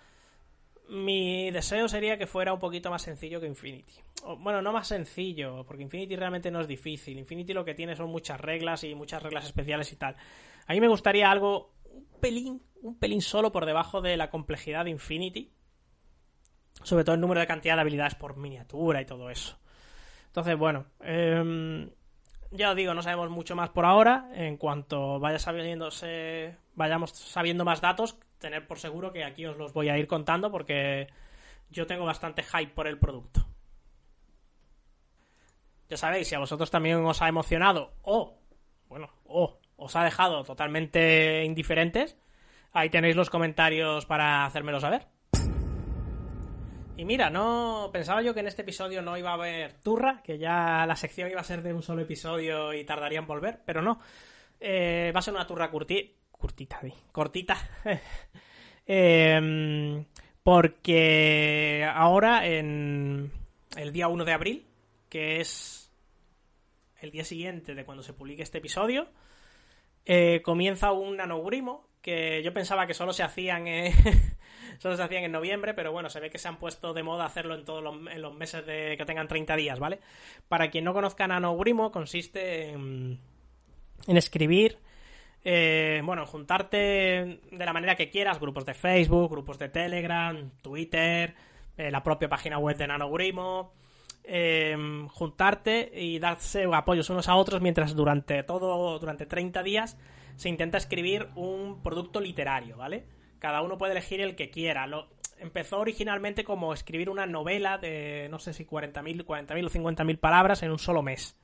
Mi deseo sería que fuera un poquito más sencillo que Infinity. bueno, no más sencillo, porque Infinity realmente no es difícil. Infinity lo que tiene son muchas reglas y muchas reglas especiales y tal. A mí me gustaría algo un pelín, un pelín solo por debajo de la complejidad de Infinity. Sobre todo el número de cantidad de habilidades por miniatura y todo eso. Entonces, bueno, eh, ya os digo, no sabemos mucho más por ahora. En cuanto vaya sabiéndose, vayamos sabiendo más datos, tener por seguro que aquí os los voy a ir contando porque yo tengo bastante hype por el producto. Ya sabéis, si a vosotros también os ha emocionado o, bueno, o os ha dejado totalmente indiferentes, ahí tenéis los comentarios para hacérmelo saber. Y mira, no pensaba yo que en este episodio no iba a haber turra, que ya la sección iba a ser de un solo episodio y tardaría en volver, pero no. Eh, va a ser una turra curti curtita, cortita. eh, porque ahora, en el día 1 de abril, que es el día siguiente de cuando se publique este episodio, eh, comienza un nanogrimo que yo pensaba que solo se hacían solo se hacían en noviembre, pero bueno, se ve que se han puesto de moda hacerlo en todos los, meses de que tengan 30 días, ¿vale? Para quien no conozca Nanogrimo, consiste en, en escribir eh, bueno, juntarte de la manera que quieras, grupos de Facebook, grupos de Telegram, Twitter, eh, la propia página web de Nanogrimo, eh, juntarte y darse apoyos unos a otros mientras durante todo, durante 30 días se intenta escribir un producto literario, ¿vale? Cada uno puede elegir el que quiera. Lo, empezó originalmente como escribir una novela de, no sé si 40.000 40 o 50.000 palabras en un solo mes.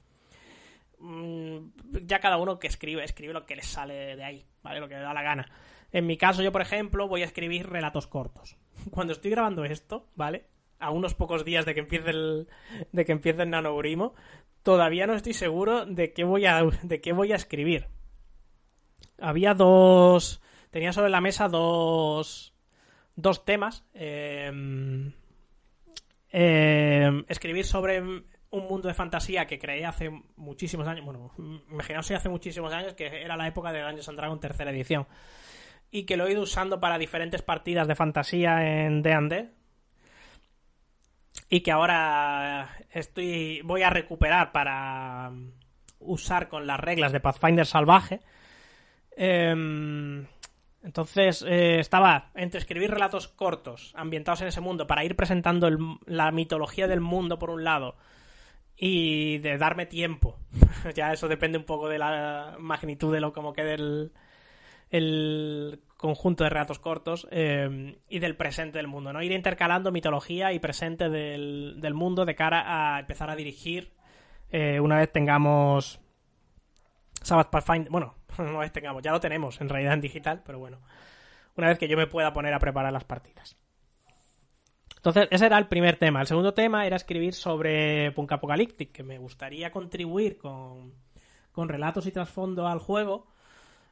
Mm, ya cada uno que escribe, escribe lo que le sale de ahí, ¿vale? Lo que le da la gana. En mi caso, yo, por ejemplo, voy a escribir relatos cortos. Cuando estoy grabando esto, ¿vale? A unos pocos días de que empiece el, de que empiece el todavía no estoy seguro de qué voy a, de qué voy a escribir. Había dos, tenía sobre la mesa dos, dos temas. Em, em, escribir sobre un mundo de fantasía que creé hace muchísimos años, bueno, imaginaos hace muchísimos años, que era la época de Dungeons and Dragons tercera edición y que lo he ido usando para diferentes partidas de fantasía en D&D y que ahora estoy voy a recuperar para usar con las reglas de Pathfinder salvaje. Em, entonces eh, estaba entre escribir relatos cortos ambientados en ese mundo para ir presentando la mitología del mundo por un lado y de darme tiempo. ya eso depende un poco de la magnitud de lo como quede el, el conjunto de relatos cortos eh, y del presente del mundo, ¿no? Ir intercalando mitología y presente del, del mundo de cara a empezar a dirigir eh, una vez tengamos Sabbath Pathfinder, bueno, una vez tengamos, ya lo tenemos en realidad en digital, pero bueno, una vez que yo me pueda poner a preparar las partidas. Entonces, ese era el primer tema. El segundo tema era escribir sobre Punk Apocalyptic, que me gustaría contribuir con, con relatos y trasfondo al juego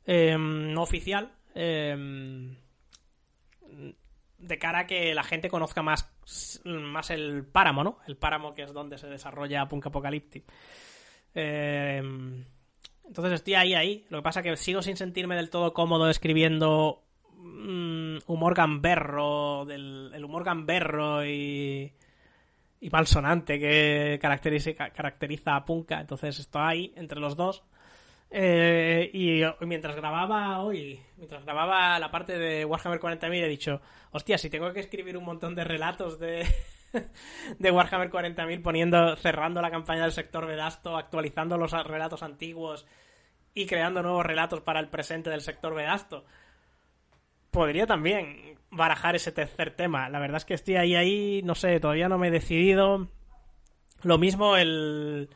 Em, no oficial, em, de cara a que la gente conozca más, más el páramo, ¿no? El páramo que es donde se desarrolla Punk Apocalyptic. Em, entonces estoy ahí, ahí. Lo que pasa es que sigo sin sentirme del todo cómodo escribiendo mm, humor gamberro, del, el humor gamberro y, y malsonante que caracteriza, caracteriza a Punka. Entonces estoy ahí entre los dos. Eh, y mientras grababa hoy, mientras grababa la parte de Warhammer 40.000, he dicho, hostia, si tengo que escribir un montón de relatos de, de Warhammer 40.000 poniendo, cerrando la campaña del sector Vedasto, actualizando los relatos antiguos y creando nuevos relatos para el presente del sector Vedasto. Podría también barajar ese tercer tema. La verdad es que estoy ahí, ahí, no sé, todavía no me he decidido. Lo mismo el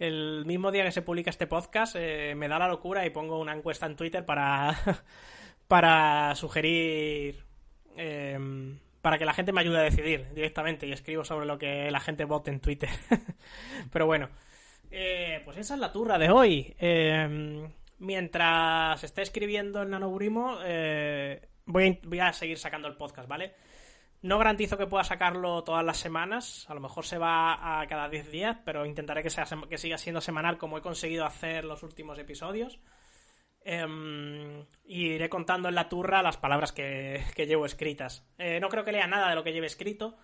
el mismo día que se publica este podcast eh, me da la locura y pongo una encuesta en Twitter para, para sugerir... Em, para que la gente me ayude a decidir directamente y escribo sobre lo que la gente vote en Twitter. Pero bueno, eh, pues esa es la turra de hoy. Em, mientras esté escribiendo el nanoburimo, eh, voy, voy a seguir sacando el podcast, ¿vale? No garantizo que pueda sacarlo todas las semanas, a lo mejor se va a cada 10 días, pero intentaré que, sea, que siga siendo semanal como he conseguido hacer los últimos episodios. Em, y iré contando en la turra las palabras que, llevo escritas. Eh, no creo que lea nada de lo que lleve escrito,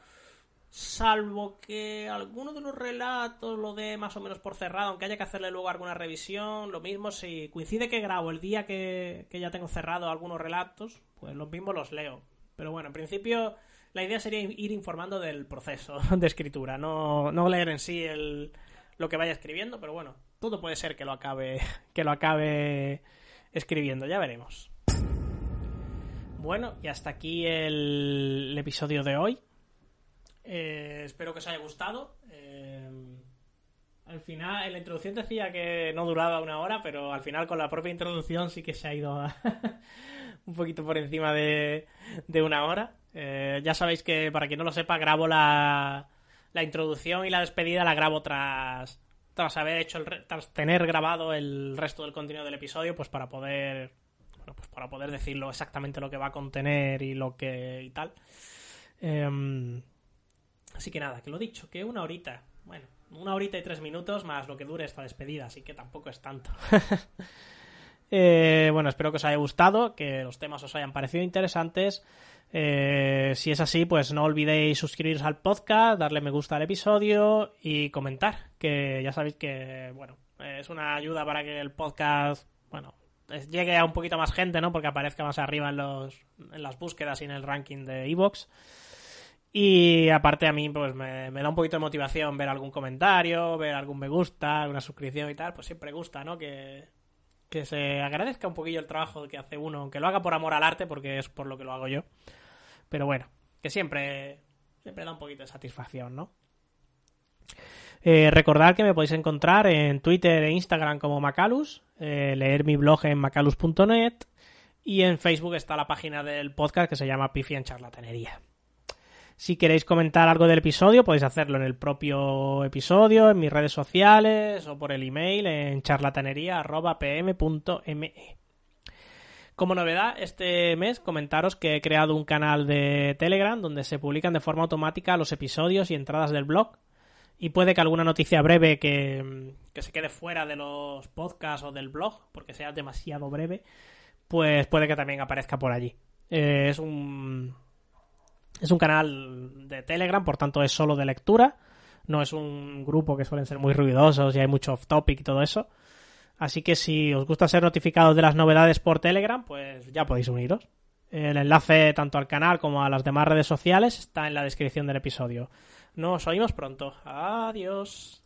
salvo que alguno de los relatos lo dé más o menos por cerrado, aunque haya que hacerle luego alguna revisión. Lo mismo si coincide que grabo el día que, ya tengo cerrado algunos relatos, pues los mismos los leo. Pero bueno, en principio la idea sería ir informando del proceso de escritura, no, no leer en sí el, lo que vaya escribiendo, pero bueno, todo puede ser que lo acabe, que lo acabe escribiendo, ya veremos. Bueno, y hasta aquí el, episodio de hoy. Eh, espero que os haya gustado. Eh, al final, en la introducción decía que no duraba una hora, pero al final con la propia introducción sí que se ha ido un poquito por encima de, de una hora. Eh, ya sabéis que, para quien no lo sepa, grabo la, la introducción y la despedida la grabo tras, tras haber hecho el, tras tener grabado el resto del contenido del episodio, pues para poder bueno, pues para poder decirlo exactamente lo que va a contener y lo que y tal. Em, así que nada, que lo dicho, que una horita, bueno, una horita y tres minutos más lo que dure esta despedida, así que tampoco es tanto. Eh, bueno, espero que os haya gustado, que los temas os hayan parecido interesantes. Eh, si es así, pues no olvidéis suscribiros al podcast, darle me gusta al episodio y comentar, que ya sabéis que, bueno, es una ayuda para que el podcast, bueno, llegue a un poquito más gente, ¿no? Porque aparezca más arriba en, los, en las búsquedas y en el ranking de Evox. Y aparte a mí, pues me, da un poquito de motivación ver algún comentario, ver algún me gusta, alguna suscripción y tal, pues siempre gusta, ¿no? Que, que se agradezca un poquillo el trabajo que hace uno, aunque lo haga por amor al arte, porque es por lo que lo hago yo. Pero bueno, que siempre, siempre da un poquito de satisfacción, ¿no? Eh, recordad que me podéis encontrar en Twitter e Instagram como Macalus, eh, leer mi blog en macalus.net y en Facebook está la página del podcast que se llama Pifi en Charlatanería. Si queréis comentar algo del episodio, podéis hacerlo en el propio episodio, en mis redes sociales o por el email en charlatanería.pm.me. Como novedad, este mes comentaros que he creado un canal de Telegram donde se publican de forma automática los episodios y entradas del blog. Y puede que alguna noticia breve que, se quede fuera de los podcasts o del blog, porque sea demasiado breve, pues puede que también aparezca por allí. Eh, es un es un canal de Telegram, por tanto es solo de lectura. No es un grupo que suelen ser muy ruidosos y hay mucho off topic y todo eso. Así que si os gusta ser notificados de las novedades por Telegram, pues ya podéis uniros. El enlace tanto al canal como a las demás redes sociales está en la descripción del episodio. Nos oímos pronto. Adiós.